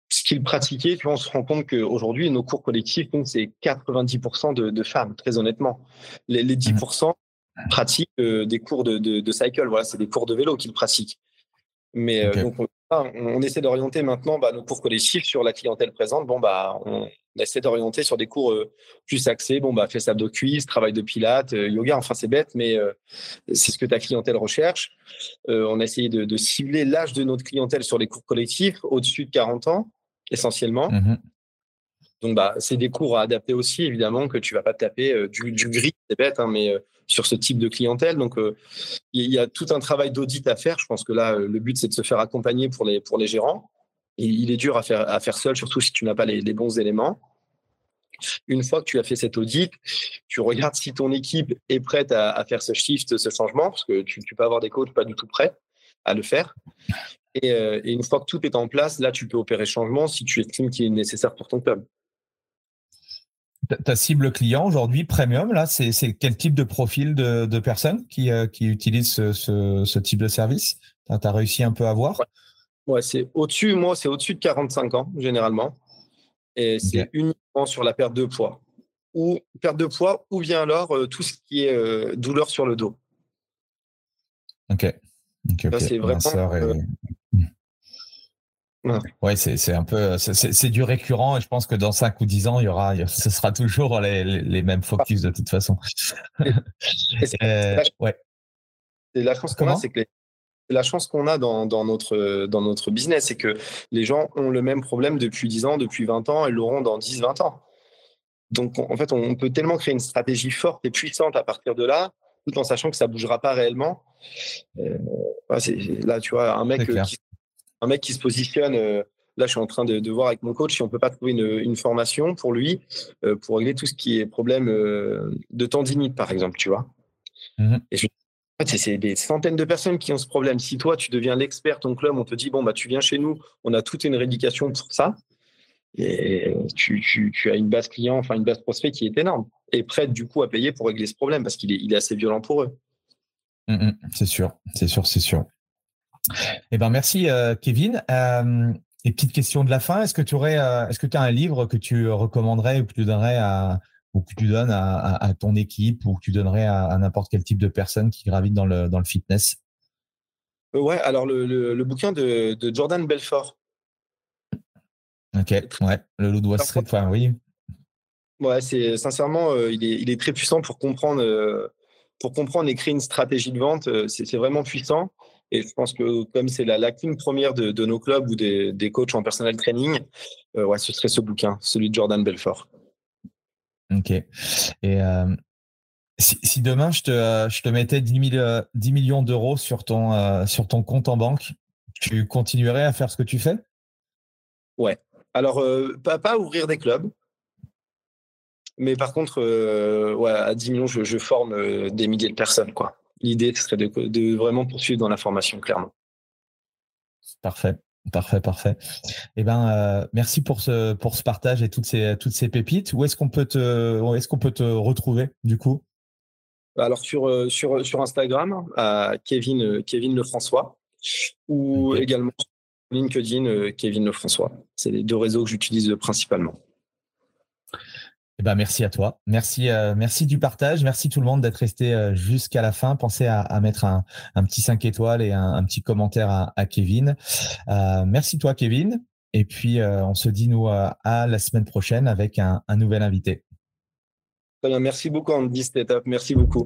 [SPEAKER 1] ce qu'ils pratiquaient. Puis on se rend compte qu'aujourd'hui, nos cours collectifs, c'est 90% de, femmes, très honnêtement. Les, 10% pratiquent euh, des cours de, de, cycle. Voilà, c'est des cours de vélo qu'ils pratiquent. Mais donc, on, essaie d'orienter maintenant bah, nos cours collectifs sur la clientèle présente. Bon, bah, on, essaie d'orienter sur des cours euh, plus axés. Bon, bah, fais de cuisse, travail de pilates, euh, yoga. Enfin, c'est bête, mais euh, c'est ce que ta clientèle recherche. on a essayé de, cibler l'âge de notre clientèle sur les cours collectifs au-dessus de 40 ans, essentiellement. Mmh donc, bah, c'est des cours à adapter aussi, évidemment, que tu vas pas taper euh, du, gris, c'est bête, hein, mais euh, sur ce type de clientèle. Donc, euh, il y a tout un travail d'audit à faire. Je pense que là, le but, c'est de se faire accompagner pour les, pour les gérants. Il est dur à faire, à faire seul, surtout si tu n'as pas les, bons éléments. Une fois que tu as fait cet audit, tu regardes si ton équipe est prête à, faire ce shift, ce changement, parce que tu, peux avoir des coachs pas du tout prêts à le faire. Et, et, une fois que tout est en place, là, tu peux opérer changement si tu estimes qu'il est nécessaire pour ton club
[SPEAKER 2] ta cible client aujourd'hui, premium, là, c'est quel type de profil de, personnes qui, euh, qui utilisent ce, type de service? Tu as, réussi un peu à voir?
[SPEAKER 1] Ouais, c'est au-dessus, moi, c'est au-dessus de 45 ans, généralement. Et c'est uniquement sur la perte de poids. Ou perte de poids, ou bien alors euh, tout ce qui est euh, douleur sur le dos.
[SPEAKER 2] Ok.
[SPEAKER 1] c'est vraiment.
[SPEAKER 2] Ouais, c'est un peu, c'est du récurrent et je pense que dans 5 ou 10 ans, il y aura, ce sera toujours les, les, mêmes focus de toute façon.
[SPEAKER 1] Euh, et, la chance qu'on a, c'est que la chance qu'on a dans, dans, notre, dans notre business, c'est que les gens ont le même problème depuis 10 ans, depuis 20 ans et l'auront dans 10, 20 ans. Donc, en fait, on peut tellement créer une stratégie forte et puissante à partir de là, tout en sachant que ça ne bougera pas réellement. Euh, là, tu vois, un mec qui un mec qui se positionne. Euh, là, je suis en train de, voir avec mon coach si on peut pas trouver une, formation pour lui euh, pour régler tout ce qui est problème euh, de tendinite, par exemple, tu vois. Et fait, c'est des centaines de personnes qui ont ce problème. Si toi, tu deviens l'expert, ton club, on te dit bon bah tu viens chez nous, on a toute une rééducation pour ça. Et tu, as une base client, enfin une base prospect qui est énorme et prête du coup à payer pour régler ce problème parce qu'il est, il est assez violent pour eux.
[SPEAKER 2] Mmh c'est sûr, c'est sûr, c'est sûr. Eh ben merci euh, Kevin. Euh, et petite question de la fin, est-ce que tu aurais, euh, est-ce que tu as un livre que tu recommanderais ou que tu donnerais à ou que tu donnes à, ton équipe ou que tu donnerais à, n'importe quel type de personne qui gravite dans le dans le fitness?
[SPEAKER 1] Ouais, alors le, bouquin de, Jordan Belfort.
[SPEAKER 2] Ok, ouais, le loup de Wall Street, enfin oui.
[SPEAKER 1] Ouais, c'est sincèrement, il, est, il est très puissant pour comprendre, pour comprendre et créer une stratégie de vente. C'est vraiment puissant. Et je pense que comme c'est la lacune première de, nos clubs ou des, coachs en personnel training, euh, ouais, ce serait ce bouquin, celui de Jordan Belfort.
[SPEAKER 2] Ok. Et euh, si, demain je te, je te mettais 10, millions d'euros sur ton, euh, sur ton compte en banque, tu continuerais à faire ce que tu fais?
[SPEAKER 1] Ouais. Alors, pas, pas ouvrir des clubs, mais par contre, ouais, à 10 millions, je, je forme des milliers de personnes, quoi l'idée serait de, vraiment poursuivre dans la formation, clairement.
[SPEAKER 2] Parfait. Parfait, parfait. Eh ben, euh, merci pour ce pour ce partage et toutes ces toutes ces pépites. Où est-ce qu'on peut te est-ce qu'on peut te retrouver du coup?
[SPEAKER 1] Alors sur euh, sur sur Instagram à Kevin Kevin Lefrançois ou également sur LinkedIn Kevin Lefrançois. C'est les deux réseaux que j'utilise principalement.
[SPEAKER 2] Eh ben, merci à toi. Merci, euh, merci du partage. Merci tout le monde d'être resté euh, jusqu'à la fin. Pensez à, mettre un, petit 5 étoiles et un, petit commentaire à, Kevin. Euh, merci toi, Kevin. Et puis, on se dit, nous, à la semaine prochaine avec un, nouvel invité.
[SPEAKER 1] Merci beaucoup, Andy. C'était Merci beaucoup.